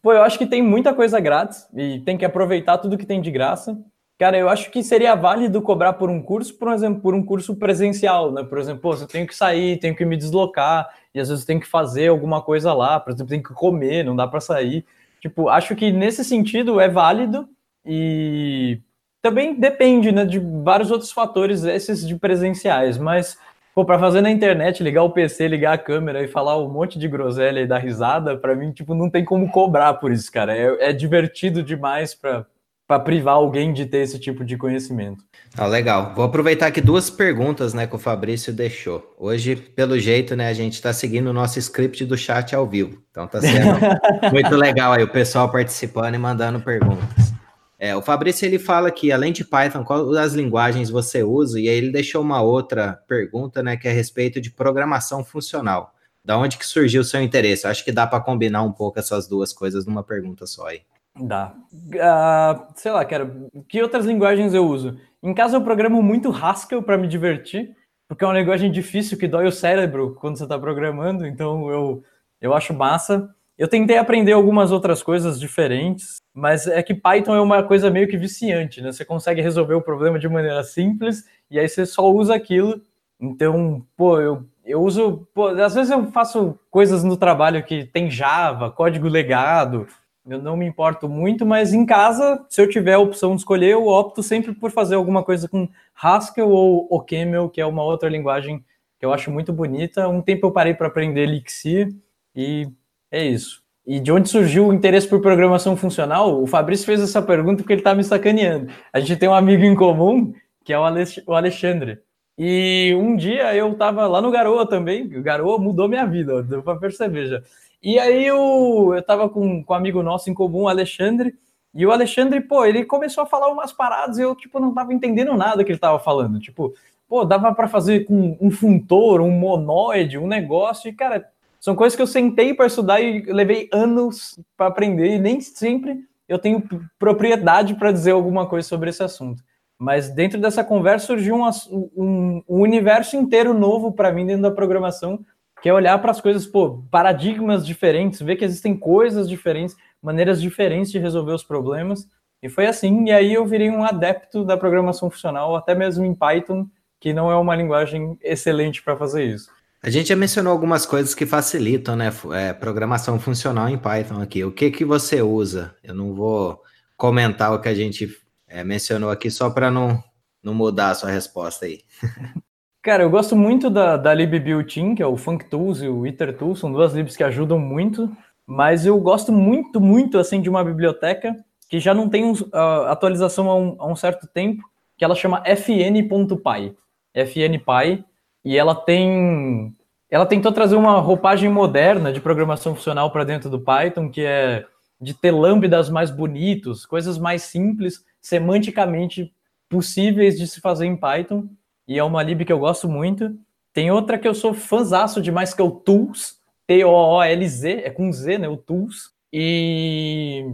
Pô, eu acho que tem muita coisa grátis e tem que aproveitar tudo que tem de graça. Cara, eu acho que seria válido cobrar por um curso, por exemplo, por um curso presencial, né? Por exemplo, pô, eu tenho que sair, tenho que me deslocar, e às vezes tenho que fazer alguma coisa lá, por exemplo, tenho que comer, não dá para sair. Tipo, acho que nesse sentido é válido e também depende, né, de vários outros fatores, esses de presenciais, mas Pô, pra fazer na internet, ligar o PC, ligar a câmera e falar um monte de groselha e dar risada, para mim, tipo, não tem como cobrar por isso, cara. É, é divertido demais pra, pra privar alguém de ter esse tipo de conhecimento. Ah, legal. Vou aproveitar aqui duas perguntas, né, que o Fabrício deixou. Hoje, pelo jeito, né, a gente está seguindo o nosso script do chat ao vivo. Então tá sendo muito legal aí o pessoal participando e mandando perguntas. É, o Fabrício ele fala que além de Python, qual das linguagens você usa? E aí ele deixou uma outra pergunta, né, que é a respeito de programação funcional. Da onde que surgiu o seu interesse? Acho que dá para combinar um pouco essas duas coisas numa pergunta só aí. Dá. Uh, sei lá, cara, que outras linguagens eu uso? Em casa eu programo muito Haskell para me divertir, porque é uma linguagem difícil que dói o cérebro quando você está programando, então eu, eu acho massa. Eu tentei aprender algumas outras coisas diferentes, mas é que Python é uma coisa meio que viciante, né? Você consegue resolver o problema de maneira simples e aí você só usa aquilo. Então, pô, eu, eu uso. Pô, às vezes eu faço coisas no trabalho que tem Java, código legado, eu não me importo muito, mas em casa, se eu tiver a opção de escolher, eu opto sempre por fazer alguma coisa com Haskell ou OCaml, que é uma outra linguagem que eu acho muito bonita. Um tempo eu parei para aprender Elixir e é isso. E de onde surgiu o interesse por programação funcional? O Fabrício fez essa pergunta porque ele está me sacaneando. A gente tem um amigo em comum, que é o Alexandre. E um dia eu estava lá no Garoa também, o Garoa mudou minha vida, deu para perceber já. E aí eu, eu tava com, com um amigo nosso em comum, Alexandre, e o Alexandre, pô, ele começou a falar umas paradas e eu, tipo, não tava entendendo nada que ele tava falando. Tipo, pô, dava para fazer com um funtor, um monoide, um negócio, e, cara, são coisas que eu sentei para estudar e levei anos para aprender, e nem sempre eu tenho propriedade para dizer alguma coisa sobre esse assunto. Mas dentro dessa conversa surgiu um, um, um universo inteiro novo para mim dentro da programação, que é olhar para as coisas, pô, paradigmas diferentes, ver que existem coisas diferentes, maneiras diferentes de resolver os problemas. E foi assim, e aí eu virei um adepto da programação funcional, até mesmo em Python, que não é uma linguagem excelente para fazer isso. A gente já mencionou algumas coisas que facilitam, né? É, programação funcional em Python aqui. O que que você usa? Eu não vou comentar o que a gente é, mencionou aqui só para não, não mudar a sua resposta aí. Cara, eu gosto muito da, da lib built-in, que é o FuncTools e o IterTools, são duas libs que ajudam muito, mas eu gosto muito, muito, assim, de uma biblioteca que já não tem uh, atualização há um, há um certo tempo, que ela chama fn.py. fnpy e ela tem ela tentou trazer uma roupagem moderna de programação funcional para dentro do Python, que é de ter lambdas mais bonitos, coisas mais simples, semanticamente possíveis de se fazer em Python, e é uma lib que eu gosto muito. Tem outra que eu sou fãzaço demais, que é o Tools, T-O-O-L-Z, é com Z, né, o Tools, e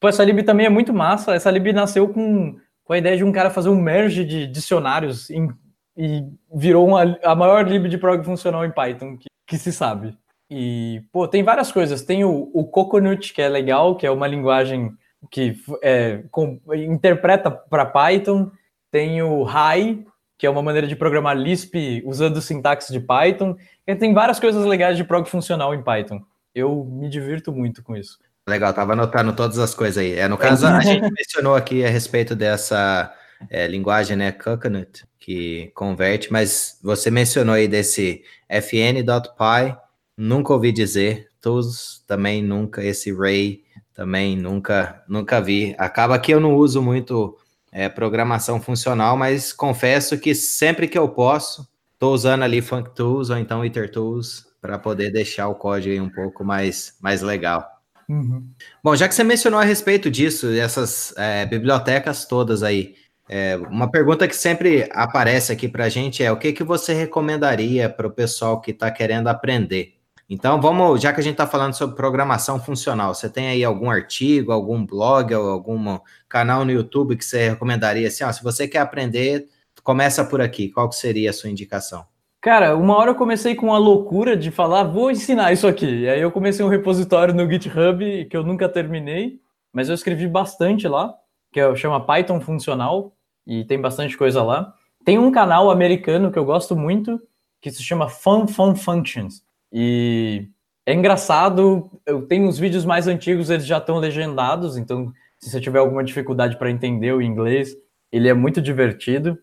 pô, essa lib também é muito massa, essa lib nasceu com, com a ideia de um cara fazer um merge de dicionários em e virou uma, a maior lib de prog funcional em Python que, que, se sabe. E, pô, tem várias coisas. Tem o, o Coconut, que é legal, que é uma linguagem que é, com, interpreta para Python. Tem o High, que é uma maneira de programar Lisp usando sintaxe de Python. E tem várias coisas legais de prog funcional em Python. Eu me divirto muito com isso. Legal, tava anotando todas as coisas aí. É, no caso, a gente mencionou aqui a respeito dessa é, linguagem, né, Coconut, que converte, mas você mencionou aí desse fn.py, nunca ouvi dizer, todos também nunca, esse Ray também nunca, nunca vi. Acaba que eu não uso muito é, programação funcional, mas confesso que sempre que eu posso, estou usando ali FuncTools ou então IterTools para poder deixar o código um pouco mais, mais legal. Uhum. Bom, já que você mencionou a respeito disso, essas é, bibliotecas todas aí, é, uma pergunta que sempre aparece aqui para a gente é o que, que você recomendaria para o pessoal que está querendo aprender? Então, vamos, já que a gente está falando sobre programação funcional, você tem aí algum artigo, algum blog, algum canal no YouTube que você recomendaria assim, ó, se você quer aprender, começa por aqui. Qual que seria a sua indicação? Cara, uma hora eu comecei com a loucura de falar, vou ensinar isso aqui. E aí eu comecei um repositório no GitHub que eu nunca terminei, mas eu escrevi bastante lá, que é, chama Python Funcional e tem bastante coisa lá. Tem um canal americano que eu gosto muito, que se chama Fun Fun Functions. E é engraçado, eu tenho os vídeos mais antigos, eles já estão legendados, então se você tiver alguma dificuldade para entender o inglês, Ele é muito divertido.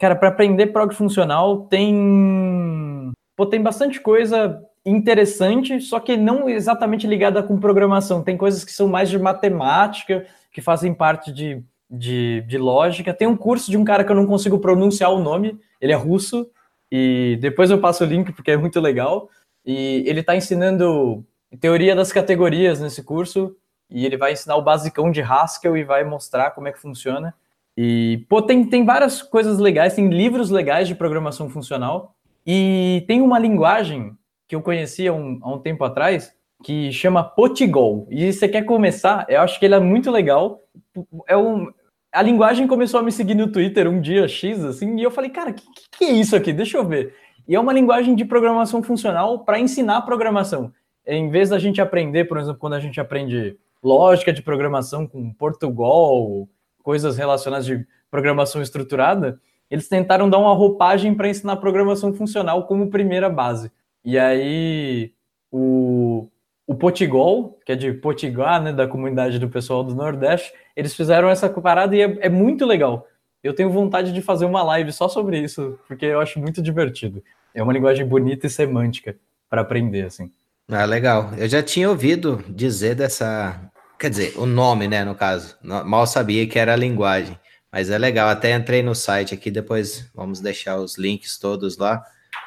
Cara, para aprender prog funcional tem Pô, tem bastante coisa interessante, só que não exatamente ligada com programação. Tem coisas que são mais de matemática, que fazem parte de, de, de lógica. Tem um curso de um cara que eu não consigo pronunciar o nome, ele é russo, e depois eu passo o link porque é muito legal. E ele está ensinando teoria das categorias nesse curso, e ele vai ensinar o basicão de Haskell e vai mostrar como é que funciona. E, pô, tem, tem várias coisas legais, tem livros legais de programação funcional. E tem uma linguagem que eu conhecia um, há um tempo atrás que chama Potigol. E você quer começar? Eu acho que ele é muito legal. É um, a linguagem começou a me seguir no Twitter um dia X, assim, e eu falei, cara, o que, que, é isso aqui? Deixa eu ver. E é uma linguagem de programação funcional para ensinar programação. Em vez da gente aprender, por exemplo, quando a gente aprende lógica de programação com Portugal, coisas relacionadas de programação estruturada, eles tentaram dar uma roupagem para ensinar programação funcional como primeira base. E aí o, o Potigol, que é de Potiguar, né, da comunidade do pessoal do Nordeste, eles fizeram essa parada e é, é muito legal. Eu tenho vontade de fazer uma live só sobre isso, porque eu acho muito divertido. É uma linguagem bonita e semântica para aprender, assim. Ah, legal. Eu já tinha ouvido dizer dessa. Quer dizer, o nome, né, no caso. Mal sabia que era a linguagem. Mas é legal, até entrei no site aqui, depois vamos deixar os links todos lá.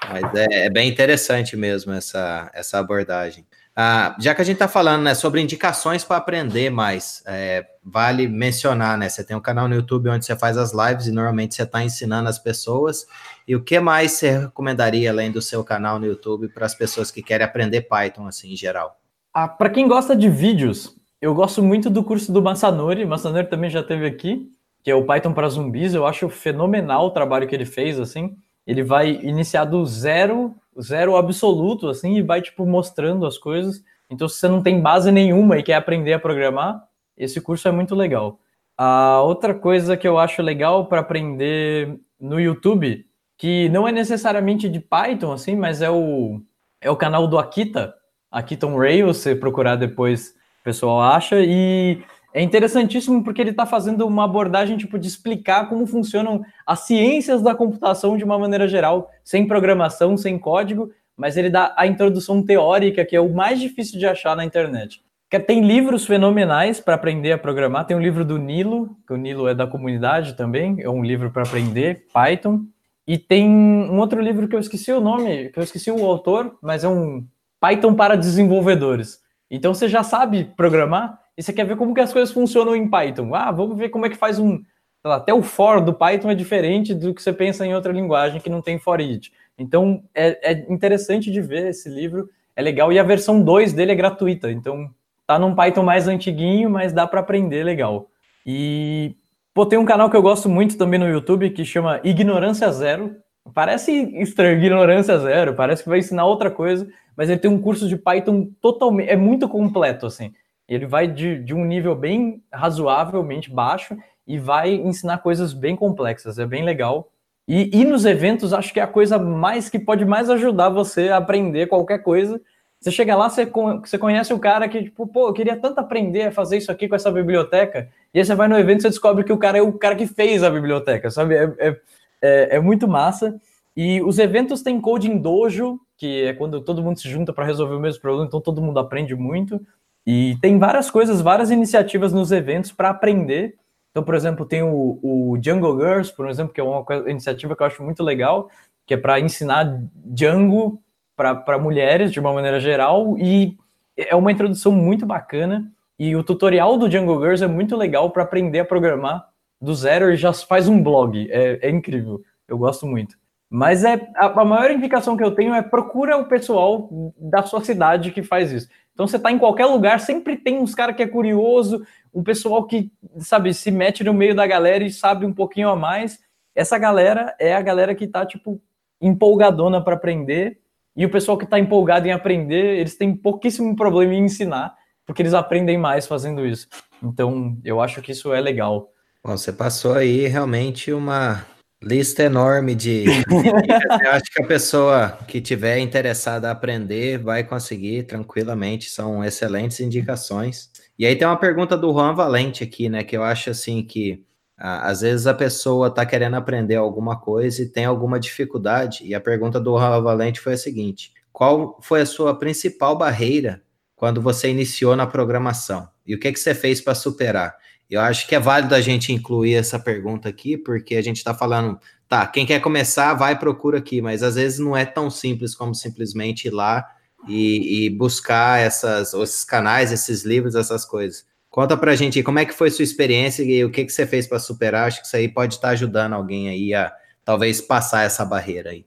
Mas é, é bem interessante mesmo essa, essa abordagem. Ah, já que a gente está falando né, sobre indicações para aprender mais, é, vale mencionar, né? Você tem um canal no YouTube onde você faz as lives e normalmente você está ensinando as pessoas. E o que mais você recomendaria além do seu canal no YouTube para as pessoas que querem aprender Python assim em geral? Ah, para quem gosta de vídeos, eu gosto muito do curso do Massanori. Massanori também já teve aqui que é o Python para zumbis. Eu acho fenomenal o trabalho que ele fez, assim. Ele vai iniciar do zero, zero absoluto, assim, e vai, tipo, mostrando as coisas. Então, se você não tem base nenhuma e quer aprender a programar, esse curso é muito legal. A outra coisa que eu acho legal para aprender no YouTube, que não é necessariamente de Python, assim, mas é o, é o canal do Akita, Akiton Rails, você procurar depois, o pessoal acha, e é interessantíssimo porque ele está fazendo uma abordagem tipo de explicar como funcionam as ciências da computação de uma maneira geral, sem programação, sem código, mas ele dá a introdução teórica, que é o mais difícil de achar na internet. Tem livros fenomenais para aprender a programar. Tem o livro do Nilo, que o Nilo é da comunidade também, é um livro para aprender Python. E tem um outro livro que eu esqueci o nome, que eu esqueci o autor, mas é um Python para desenvolvedores. Então você já sabe programar, e você quer ver como que as coisas funcionam em Python. Ah, vamos ver como é que faz um. Lá, até o for do Python é diferente do que você pensa em outra linguagem que não tem for each. Então é, é interessante de ver esse livro, é legal. E a versão 2 dele é gratuita, então tá num Python mais antiguinho, mas dá para aprender legal. E pô, tem um canal que eu gosto muito também no YouTube que chama Ignorância Zero. Parece estranho, ignorância zero, parece que vai ensinar outra coisa, mas ele tem um curso de Python totalmente, é muito completo, assim. Ele vai de, de um nível bem razoavelmente baixo e vai ensinar coisas bem complexas. É bem legal. E, e nos eventos, acho que é a coisa mais que pode mais ajudar você a aprender qualquer coisa. Você chega lá, você, você conhece o cara que, tipo, pô, eu queria tanto aprender a fazer isso aqui com essa biblioteca. E aí você vai no evento e você descobre que o cara é o cara que fez a biblioteca, sabe? É, é, é, é muito massa. E os eventos têm Coding Dojo, que é quando todo mundo se junta para resolver o mesmo problema, então todo mundo aprende muito. E tem várias coisas, várias iniciativas nos eventos para aprender. Então, por exemplo, tem o, o Django Girls, por exemplo, que é uma iniciativa que eu acho muito legal, que é para ensinar Django para mulheres de uma maneira geral. E é uma introdução muito bacana. E o tutorial do Django Girls é muito legal para aprender a programar do zero e já faz um blog. É, é incrível. Eu gosto muito. Mas é a, a, maior indicação que eu tenho é procura o pessoal da sua cidade que faz isso. Então você está em qualquer lugar, sempre tem uns cara que é curioso, um pessoal que, sabe, se mete no meio da galera e sabe um pouquinho a mais. Essa galera é a galera que está tipo empolgadona para aprender. E o pessoal que está empolgado em aprender, eles têm pouquíssimo problema em ensinar, porque eles aprendem mais fazendo isso. Então, eu acho que isso é legal. Bom, você passou aí realmente uma Lista enorme de. Eu acho que a pessoa que tiver interessada a aprender vai conseguir tranquilamente, são excelentes indicações. E aí tem uma pergunta do Juan Valente aqui, né? Que eu acho assim que Às vezes a pessoa está querendo aprender alguma coisa e tem alguma dificuldade, e a pergunta do Valente foi a seguinte: qual foi a sua principal barreira quando você iniciou na programação? E o que, que você fez para superar? Eu acho que é válido a gente incluir essa pergunta aqui, porque a gente está falando, tá, quem quer começar, vai procura aqui, mas às vezes não é tão simples como simplesmente ir lá e, e buscar essas, esses canais, esses livros, essas coisas. Conta pra gente como é que foi sua experiência e o que, que você fez para superar. Acho que isso aí pode estar ajudando alguém aí a talvez passar essa barreira aí.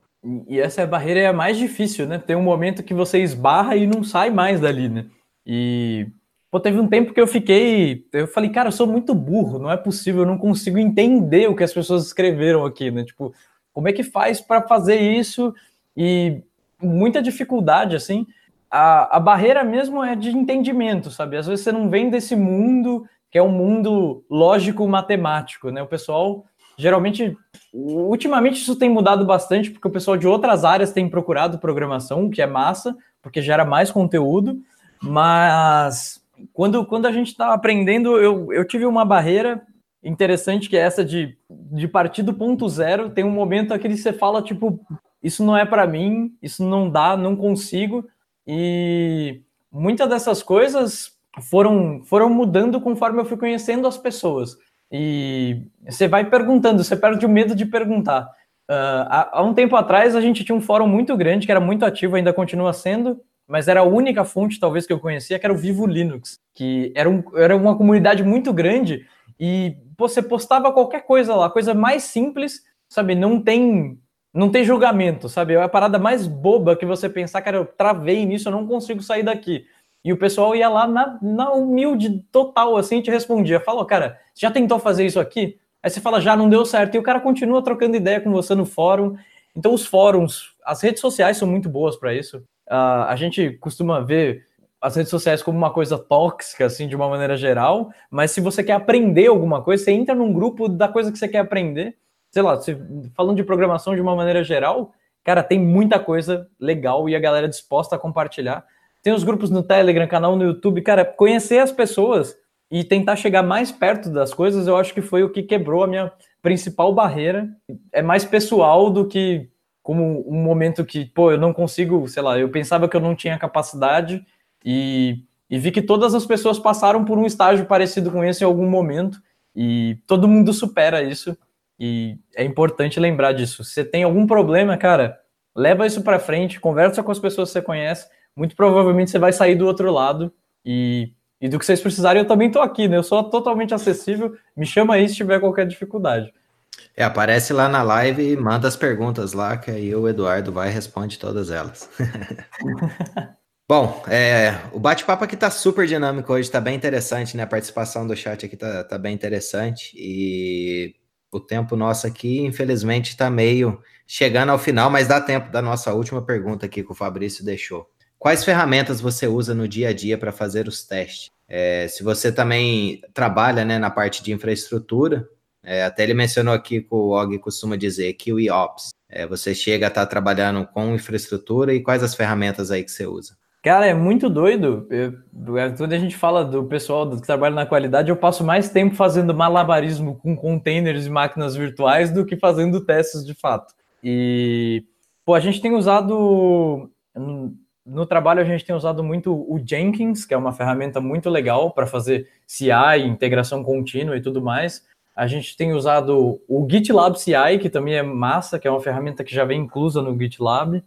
E essa barreira é a mais difícil, né? Tem um momento que você esbarra e não sai mais dali, né? E pô, teve um tempo que eu fiquei, eu falei, cara, eu sou muito burro, não é possível, eu não consigo entender o que as pessoas escreveram aqui, né? Tipo, como é que faz para fazer isso? E muita dificuldade, assim a, a barreira mesmo é de entendimento, sabe? Às vezes você não vem desse mundo que é um mundo lógico-matemático, né? O pessoal geralmente, ultimamente isso tem mudado bastante, porque o pessoal de outras áreas tem procurado programação, que é massa, porque gera mais conteúdo, mas quando, quando a gente está aprendendo, eu, eu tive uma barreira interessante, que é essa de, de partir do ponto zero, tem um momento aqui que você fala, tipo, isso não é para mim, isso não dá, não consigo, e muitas dessas coisas foram, foram mudando conforme eu fui conhecendo as pessoas. E você vai perguntando, você perde o medo de perguntar. Uh, há, há, um tempo atrás, a gente tinha um fórum muito grande, que era muito ativo, ainda continua sendo, mas era a única fonte, talvez, que eu conhecia, que era o Vivo Linux, que era, um, era uma comunidade muito grande e você postava qualquer coisa lá, coisa mais simples, sabe? Não tem não tem julgamento, sabe? É a parada mais boba que você pensar, cara, eu travei nisso, eu não consigo sair daqui. E o pessoal ia lá na, na humilde total, assim, te respondia. Falou, cara, já tentou fazer isso aqui? Aí você fala, já não deu certo. E o cara continua trocando ideia com você no fórum. Então, os fóruns, as redes sociais são muito boas para isso. Uh, a gente costuma ver as redes sociais como uma coisa tóxica, assim, de uma maneira geral. Mas se você quer aprender alguma coisa, você entra num grupo da coisa que você quer aprender sei lá, se, falando de programação de uma maneira geral, cara, tem muita coisa legal e a galera disposta a compartilhar. Tem os grupos no Telegram, canal no YouTube, cara, conhecer as pessoas e tentar chegar mais perto das coisas, eu acho que foi o que quebrou a minha principal barreira. É mais pessoal do que como um momento que, pô, eu não consigo, sei lá, eu pensava que eu não tinha capacidade e, e vi que todas as pessoas passaram por um estágio parecido com esse em algum momento e todo mundo supera isso. E é importante lembrar disso. Se você tem algum problema, cara, leva isso para frente, conversa com as pessoas que você conhece. Muito provavelmente você vai sair do outro lado. E, e do que vocês precisarem, eu também estou aqui, né? Eu sou totalmente acessível. Me chama aí se tiver qualquer dificuldade. É, aparece lá na live e manda as perguntas lá, que aí o Eduardo vai e responde todas elas. Bom, é, o bate-papo aqui tá super dinâmico hoje, tá bem interessante, né? A participação do chat aqui tá, tá bem interessante. E o tempo nosso aqui, infelizmente, está meio chegando ao final, mas dá tempo da nossa última pergunta aqui que o Fabrício deixou. Quais ferramentas você usa no dia a dia para fazer os testes? É, se você também trabalha né, na parte de infraestrutura, é, até ele mencionou aqui que o Og costuma dizer que o Ops. É, você chega a estar tá trabalhando com infraestrutura e quais as ferramentas aí que você usa? Cara, é muito doido. Eu, quando a gente fala do pessoal que trabalha na qualidade, eu passo mais tempo fazendo malabarismo com containers e máquinas virtuais do que fazendo testes de fato. E, pô, a gente tem usado. No trabalho, a gente tem usado muito o Jenkins, que é uma ferramenta muito legal para fazer CI, integração contínua e tudo mais. A gente tem usado o GitLab CI, que também é massa, que é uma ferramenta que já vem inclusa no GitLab.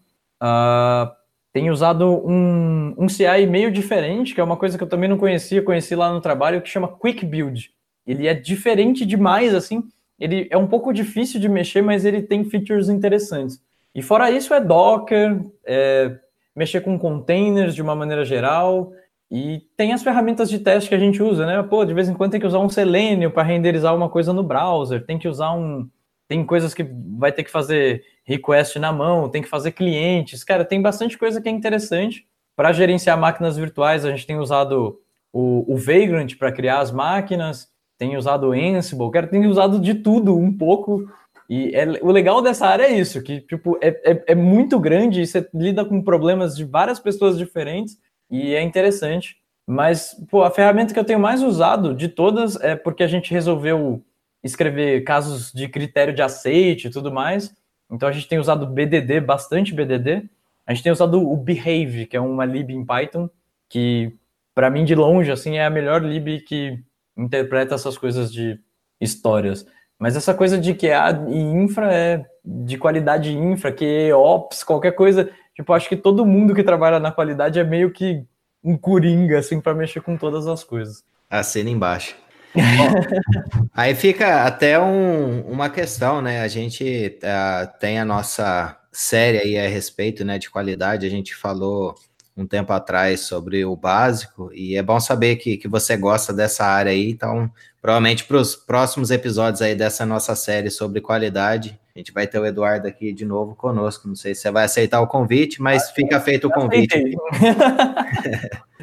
Uh, tem usado um, um CI meio diferente, que é uma coisa que eu também não conhecia, conheci lá no trabalho, que chama Quick Build. Ele é diferente demais, assim, ele é um pouco difícil de mexer, mas ele tem features interessantes. E fora isso é Docker, é mexer com containers de uma maneira geral, e tem as ferramentas de teste que a gente usa, né? Pô, de vez em quando tem que usar um Selenium para renderizar uma coisa no browser, tem que usar um. Tem coisas que vai ter que fazer request na mão, tem que fazer clientes. Cara, tem bastante coisa que é interessante. Para gerenciar máquinas virtuais, a gente tem usado o, o Vagrant para criar as máquinas, tem usado o Ansible, cara, tem usado de tudo um pouco. E é, o legal dessa área é isso, que tipo, é, é, é muito grande e você lida com problemas de várias pessoas diferentes e é interessante. Mas, pô, a ferramenta que eu tenho mais usado de todas é porque a gente resolveu escrever casos de critério de aceite e tudo mais. Então a gente tem usado BDD, bastante BDD. A gente tem usado o Behave, que é uma lib em Python, que para mim de longe assim é a melhor lib que interpreta essas coisas de histórias. Mas essa coisa de QA e infra é de qualidade infra, que ops, qualquer coisa, tipo, acho que todo mundo que trabalha na qualidade é meio que um coringa assim para mexer com todas as coisas. Assina embaixo. aí fica até um, uma questão, né? A gente uh, tem a nossa série aí a respeito, né, de qualidade. A gente falou um tempo atrás sobre o básico, e é bom saber que, que você gosta dessa área aí, então provavelmente para os próximos episódios aí dessa nossa série sobre qualidade, a gente vai ter o Eduardo aqui de novo conosco, não sei se você vai aceitar o convite, mas fica feito o convite.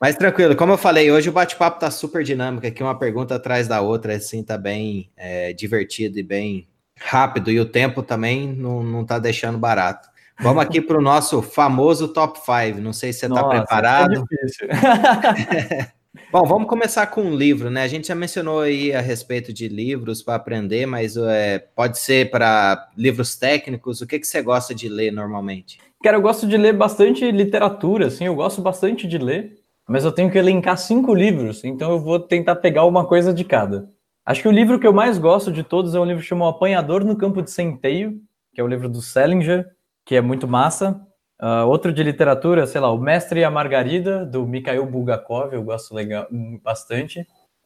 mas tranquilo, como eu falei, hoje o bate-papo tá super dinâmico aqui, uma pergunta atrás da outra, assim, tá bem é, divertido e bem rápido, e o tempo também não, não tá deixando barato. Vamos aqui para o nosso famoso top 5. Não sei se você está é preparado. É. Bom, vamos começar com um livro, né? A gente já mencionou aí a respeito de livros para aprender, mas é, pode ser para livros técnicos. O que, que você gosta de ler normalmente? Cara, eu gosto de ler bastante literatura, assim, eu gosto bastante de ler, mas eu tenho que elencar cinco livros, então eu vou tentar pegar uma coisa de cada. Acho que o livro que eu mais gosto de todos é um livro chamado Apanhador no Campo de Centeio, que é o livro do Selinger que é muito massa. Uh, outro de literatura, sei lá, O Mestre e a Margarida, do Mikhail Bulgakov, eu gosto legal, bastante.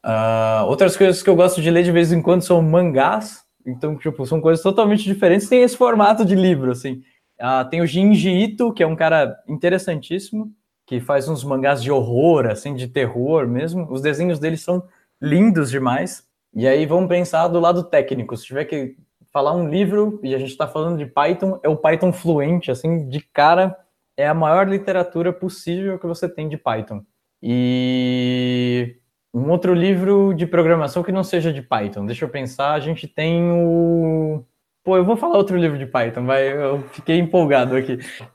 Uh, outras coisas que eu gosto de ler de vez em quando são mangás, então, tipo, são coisas totalmente diferentes, tem esse formato de livro, assim. Uh, tem o Jinji Ito, que é um cara interessantíssimo, que faz uns mangás de horror, assim, de terror mesmo. Os desenhos dele são lindos demais. E aí vamos pensar do lado técnico. Se tiver que falar um livro, e a gente está falando de Python, é o Python fluente, assim, de cara, é a maior literatura possível que você tem de Python. E um outro livro de programação que não seja de Python, deixa eu pensar, a gente tem o. Pô, eu vou falar outro livro de Python, vai, eu fiquei empolgado aqui.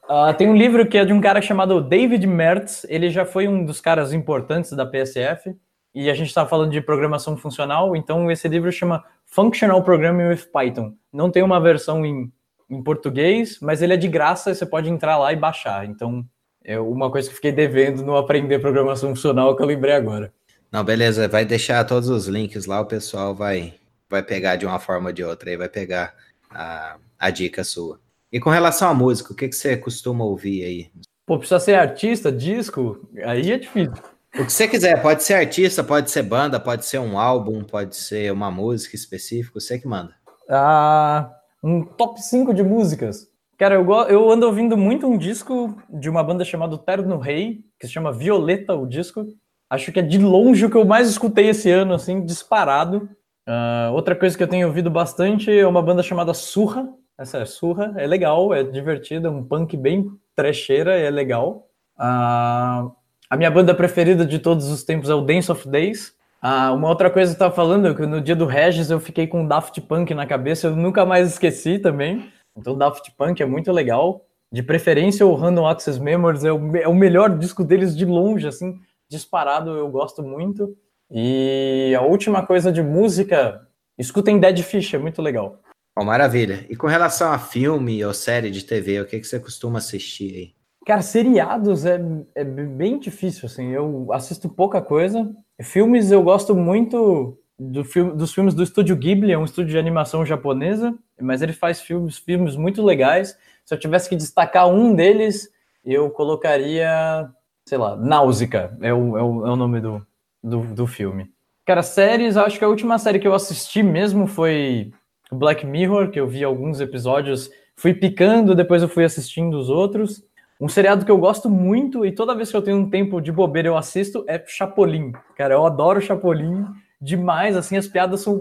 Uh, tem um livro que é de um cara chamado David Mertz, ele já foi um dos caras importantes da PSF, e a gente está falando de programação funcional, então esse livro chama Functional Programming with Python. Não tem uma versão em, em português, mas ele é de graça, você pode entrar lá e baixar. Então, é uma coisa que fiquei devendo no aprender programação funcional que eu lembrei agora. Não, beleza, vai deixar todos os links lá, o pessoal vai, vai pegar de uma forma ou de outra, aí vai pegar a, a dica sua. E com relação à música, o que, que você costuma ouvir aí? Pô, precisa ser artista, disco, aí é difícil. O que você quiser, pode ser artista, pode ser banda, pode ser um álbum, pode ser uma música específica, você que manda. Ah, um top 5 de músicas. Cara, eu, eu ando ouvindo muito um disco de uma banda chamada Terno Rei, que se chama Violeta, o disco. Acho que é de longe o que eu mais escutei esse ano, assim, disparado. Uh, outra coisa que eu tenho ouvido bastante é uma banda chamada Surra. Essa é Surra, é legal, é divertida, é um punk bem trecheira, é legal. Uh, a minha banda preferida de todos os tempos é o Dance of Days. Ah, uma outra coisa que eu tava falando é que no dia do Regis eu fiquei com Daft Punk na cabeça, eu nunca mais esqueci também. Então Daft Punk é muito legal. De preferência o Random Access Memories é o, é o melhor disco deles de longe, assim, disparado, eu gosto muito. E a última coisa de música, escutem Dead Fish, é muito legal. Oh, maravilha. E com relação a filme ou série de TV, o que, que você costuma assistir aí? Cara, seriados é, é bem difícil, assim. Eu assisto pouca coisa. Filmes eu gosto muito do filme, dos filmes do Estúdio Ghibli, é um estúdio de animação japonesa, mas ele faz filmes, filmes muito legais. Se eu tivesse que destacar um deles, eu colocaria, sei lá, Náusea, é o, é o, é o nome do, do, do filme. Cara, séries, acho que a última série que eu assisti mesmo foi Black Mirror, que eu vi alguns episódios, fui picando, depois eu fui assistindo os outros. Um seriado que eu gosto muito e toda vez que eu tenho um tempo de bobeira eu assisto é Chapolin. Cara, eu adoro Chapolin demais, assim, as piadas são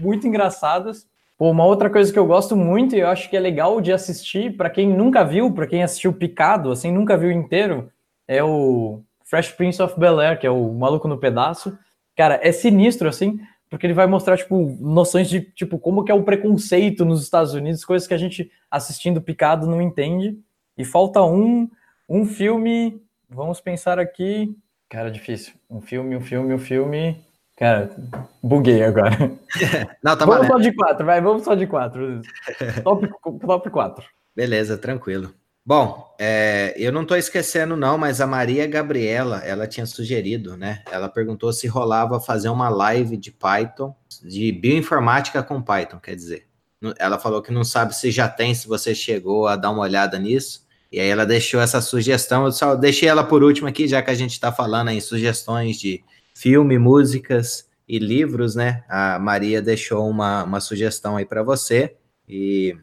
muito engraçadas. Pô, uma outra coisa que eu gosto muito e eu acho que é legal de assistir, para quem nunca viu, para quem assistiu picado, assim, nunca viu inteiro, é o Fresh Prince of Bel-Air, que é o Maluco no Pedaço. Cara, é sinistro, assim, porque ele vai mostrar, tipo, noções de, tipo, como que é o preconceito nos Estados Unidos, coisas que a gente assistindo picado não entende. E falta um, um filme. Vamos pensar aqui. Cara, difícil. Um filme, um filme, um filme. Cara, buguei agora. Não, tá vamos valendo. só de quatro, vai, vamos só de quatro. top, top quatro. Beleza, tranquilo. Bom, é, eu não estou esquecendo não, mas a Maria Gabriela, ela tinha sugerido, né? Ela perguntou se rolava fazer uma live de Python, de bioinformática com Python, quer dizer. Ela falou que não sabe se já tem, se você chegou a dar uma olhada nisso. E aí ela deixou essa sugestão, eu só deixei ela por último aqui, já que a gente está falando em sugestões de filme, músicas e livros, né? A Maria deixou uma, uma sugestão aí para você. E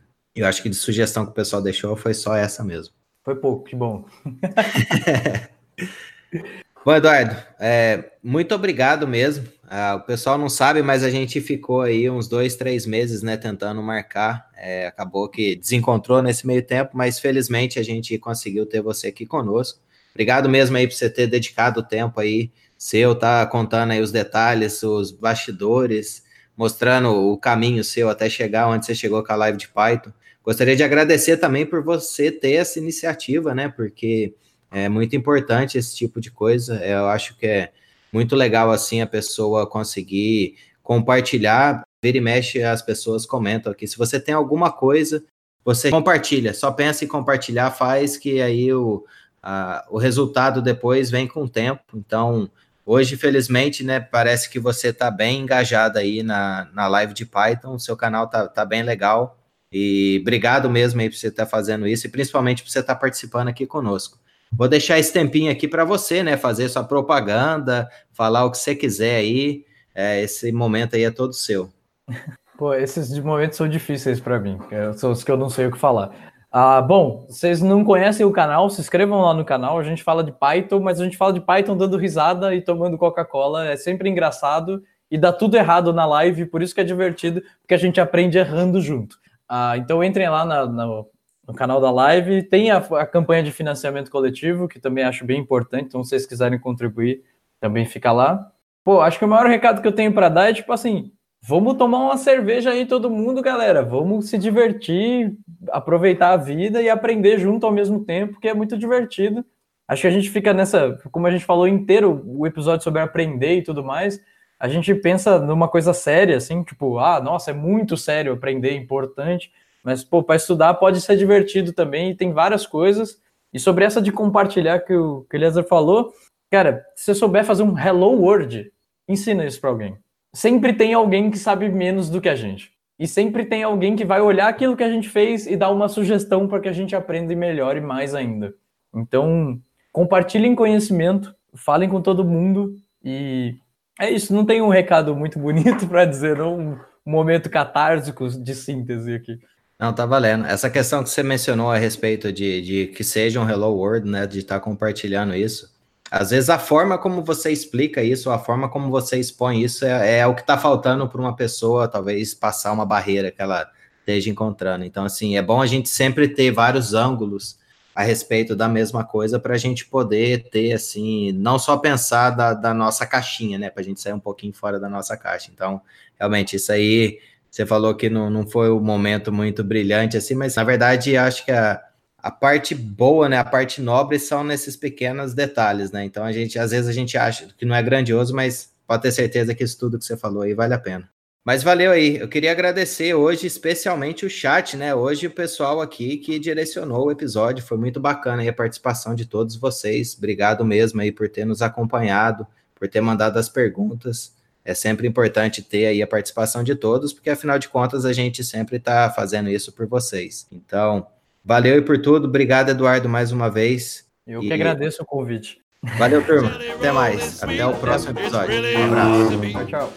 eu acho que de sugestão que o pessoal deixou foi só essa mesmo. Foi pouco, que bom. bom, Eduardo, é, muito obrigado mesmo. Ah, o pessoal não sabe, mas a gente ficou aí uns dois, três meses, né, tentando marcar. É, acabou que desencontrou nesse meio tempo, mas felizmente a gente conseguiu ter você aqui conosco. Obrigado mesmo aí por você ter dedicado o tempo aí seu, tá contando aí os detalhes, os bastidores, mostrando o caminho seu até chegar onde você chegou com a live de Python. Gostaria de agradecer também por você ter essa iniciativa, né? Porque é muito importante esse tipo de coisa. Eu acho que é muito legal assim a pessoa conseguir compartilhar. Vira e mexe, as pessoas comentam aqui. Se você tem alguma coisa, você compartilha. Só pensa em compartilhar, faz que aí o, a, o resultado depois vem com o tempo. Então, Hoje, felizmente, né, parece que você está bem engajado aí na, na live de Python, o seu canal tá, tá bem legal. E obrigado mesmo aí por você estar tá fazendo isso e principalmente por você estar tá participando aqui conosco. Vou deixar esse tempinho aqui para você, né, fazer sua propaganda, falar o que você quiser aí. É, esse momento aí é todo seu. Pô, esses momentos são difíceis para mim, são os que eu não sei o que falar. Ah, bom, vocês não conhecem o canal, se inscrevam lá no canal. A gente fala de Python, mas a gente fala de Python dando risada e tomando Coca-Cola. É sempre engraçado e dá tudo errado na live, por isso que é divertido, porque a gente aprende errando junto. Ah, então entrem lá na, na, no canal da live. Tem a, a, campanha de financiamento coletivo, que também acho bem importante. Então, se vocês quiserem contribuir, também fica lá. Pô, acho que o maior recado que eu tenho para dar é tipo assim: vamos tomar uma cerveja aí, todo mundo, galera. Vamos se divertir, aproveitar a vida e aprender junto ao mesmo tempo, que é muito divertido. Acho que a gente fica nessa, como a gente falou inteiro, o episódio sobre aprender e tudo mais. A gente pensa numa coisa séria, assim, tipo, ah, nossa, é muito sério aprender, é importante. Mas, pô, para estudar pode ser divertido também, e tem várias coisas. E sobre essa de compartilhar que o, que falou, cara, se você souber fazer um Hello World, ensina isso para alguém. Sempre tem alguém que sabe menos do que a gente. E sempre tem alguém que vai olhar aquilo que a gente fez e dar uma sugestão para que a gente aprenda e melhore mais ainda. Então, compartilhem conhecimento, falem com todo mundo e é isso. Não tem um recado muito bonito para dizer, não um momento catártico de síntese aqui. Não, tá valendo. Essa questão que você mencionou a respeito de, de que seja um Hello World, né, de estar tá compartilhando isso, às vezes a forma como você explica isso, a forma como você expõe isso é, é o que está faltando para uma pessoa, talvez, passar uma barreira que ela esteja encontrando. Então, assim, é bom a gente sempre ter vários ângulos a respeito da mesma coisa para a gente poder ter, assim, não só pensar da, da nossa caixinha, né, para a gente sair um pouquinho fora da nossa caixa. Então, realmente, isso aí você falou que não, não foi um momento muito brilhante, assim, mas na verdade acho que a, a parte boa, né, a parte nobre são nesses pequenos detalhes, né? Então a gente, às vezes a gente acha que não é grandioso, mas pode ter certeza que isso tudo que você falou aí vale a pena. Mas valeu aí. Eu queria agradecer hoje, especialmente o chat, né? Hoje o pessoal aqui que direcionou o episódio. Foi muito bacana aí a participação de todos vocês. Obrigado mesmo aí por ter nos acompanhado, por ter mandado as perguntas é sempre importante ter aí a participação de todos, porque afinal de contas a gente sempre está fazendo isso por vocês. Então, valeu e por tudo. Obrigado, Eduardo, mais uma vez. Eu e... que agradeço o convite. Valeu, turma. Até mais. Até o próximo episódio. Um abraço. Tchau, tchau.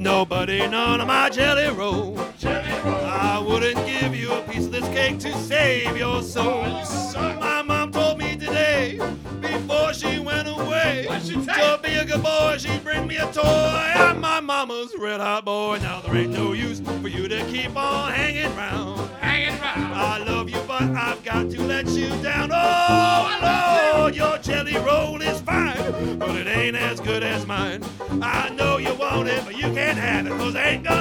Give nobody none of my jelly roll. I wouldn't give you a piece of this cake to save your soul. Oh, my mom told me today, before she went away, to be a good boy, she'd bring me a toy. I'm my mama's red hot boy. Now there ain't no use for you to keep on hanging round. Hanging round. I love you, but I've got to let you down. Oh, Lord, your jelly roll is fine, but it ain't as good as mine. I know I ain't gonna give you none.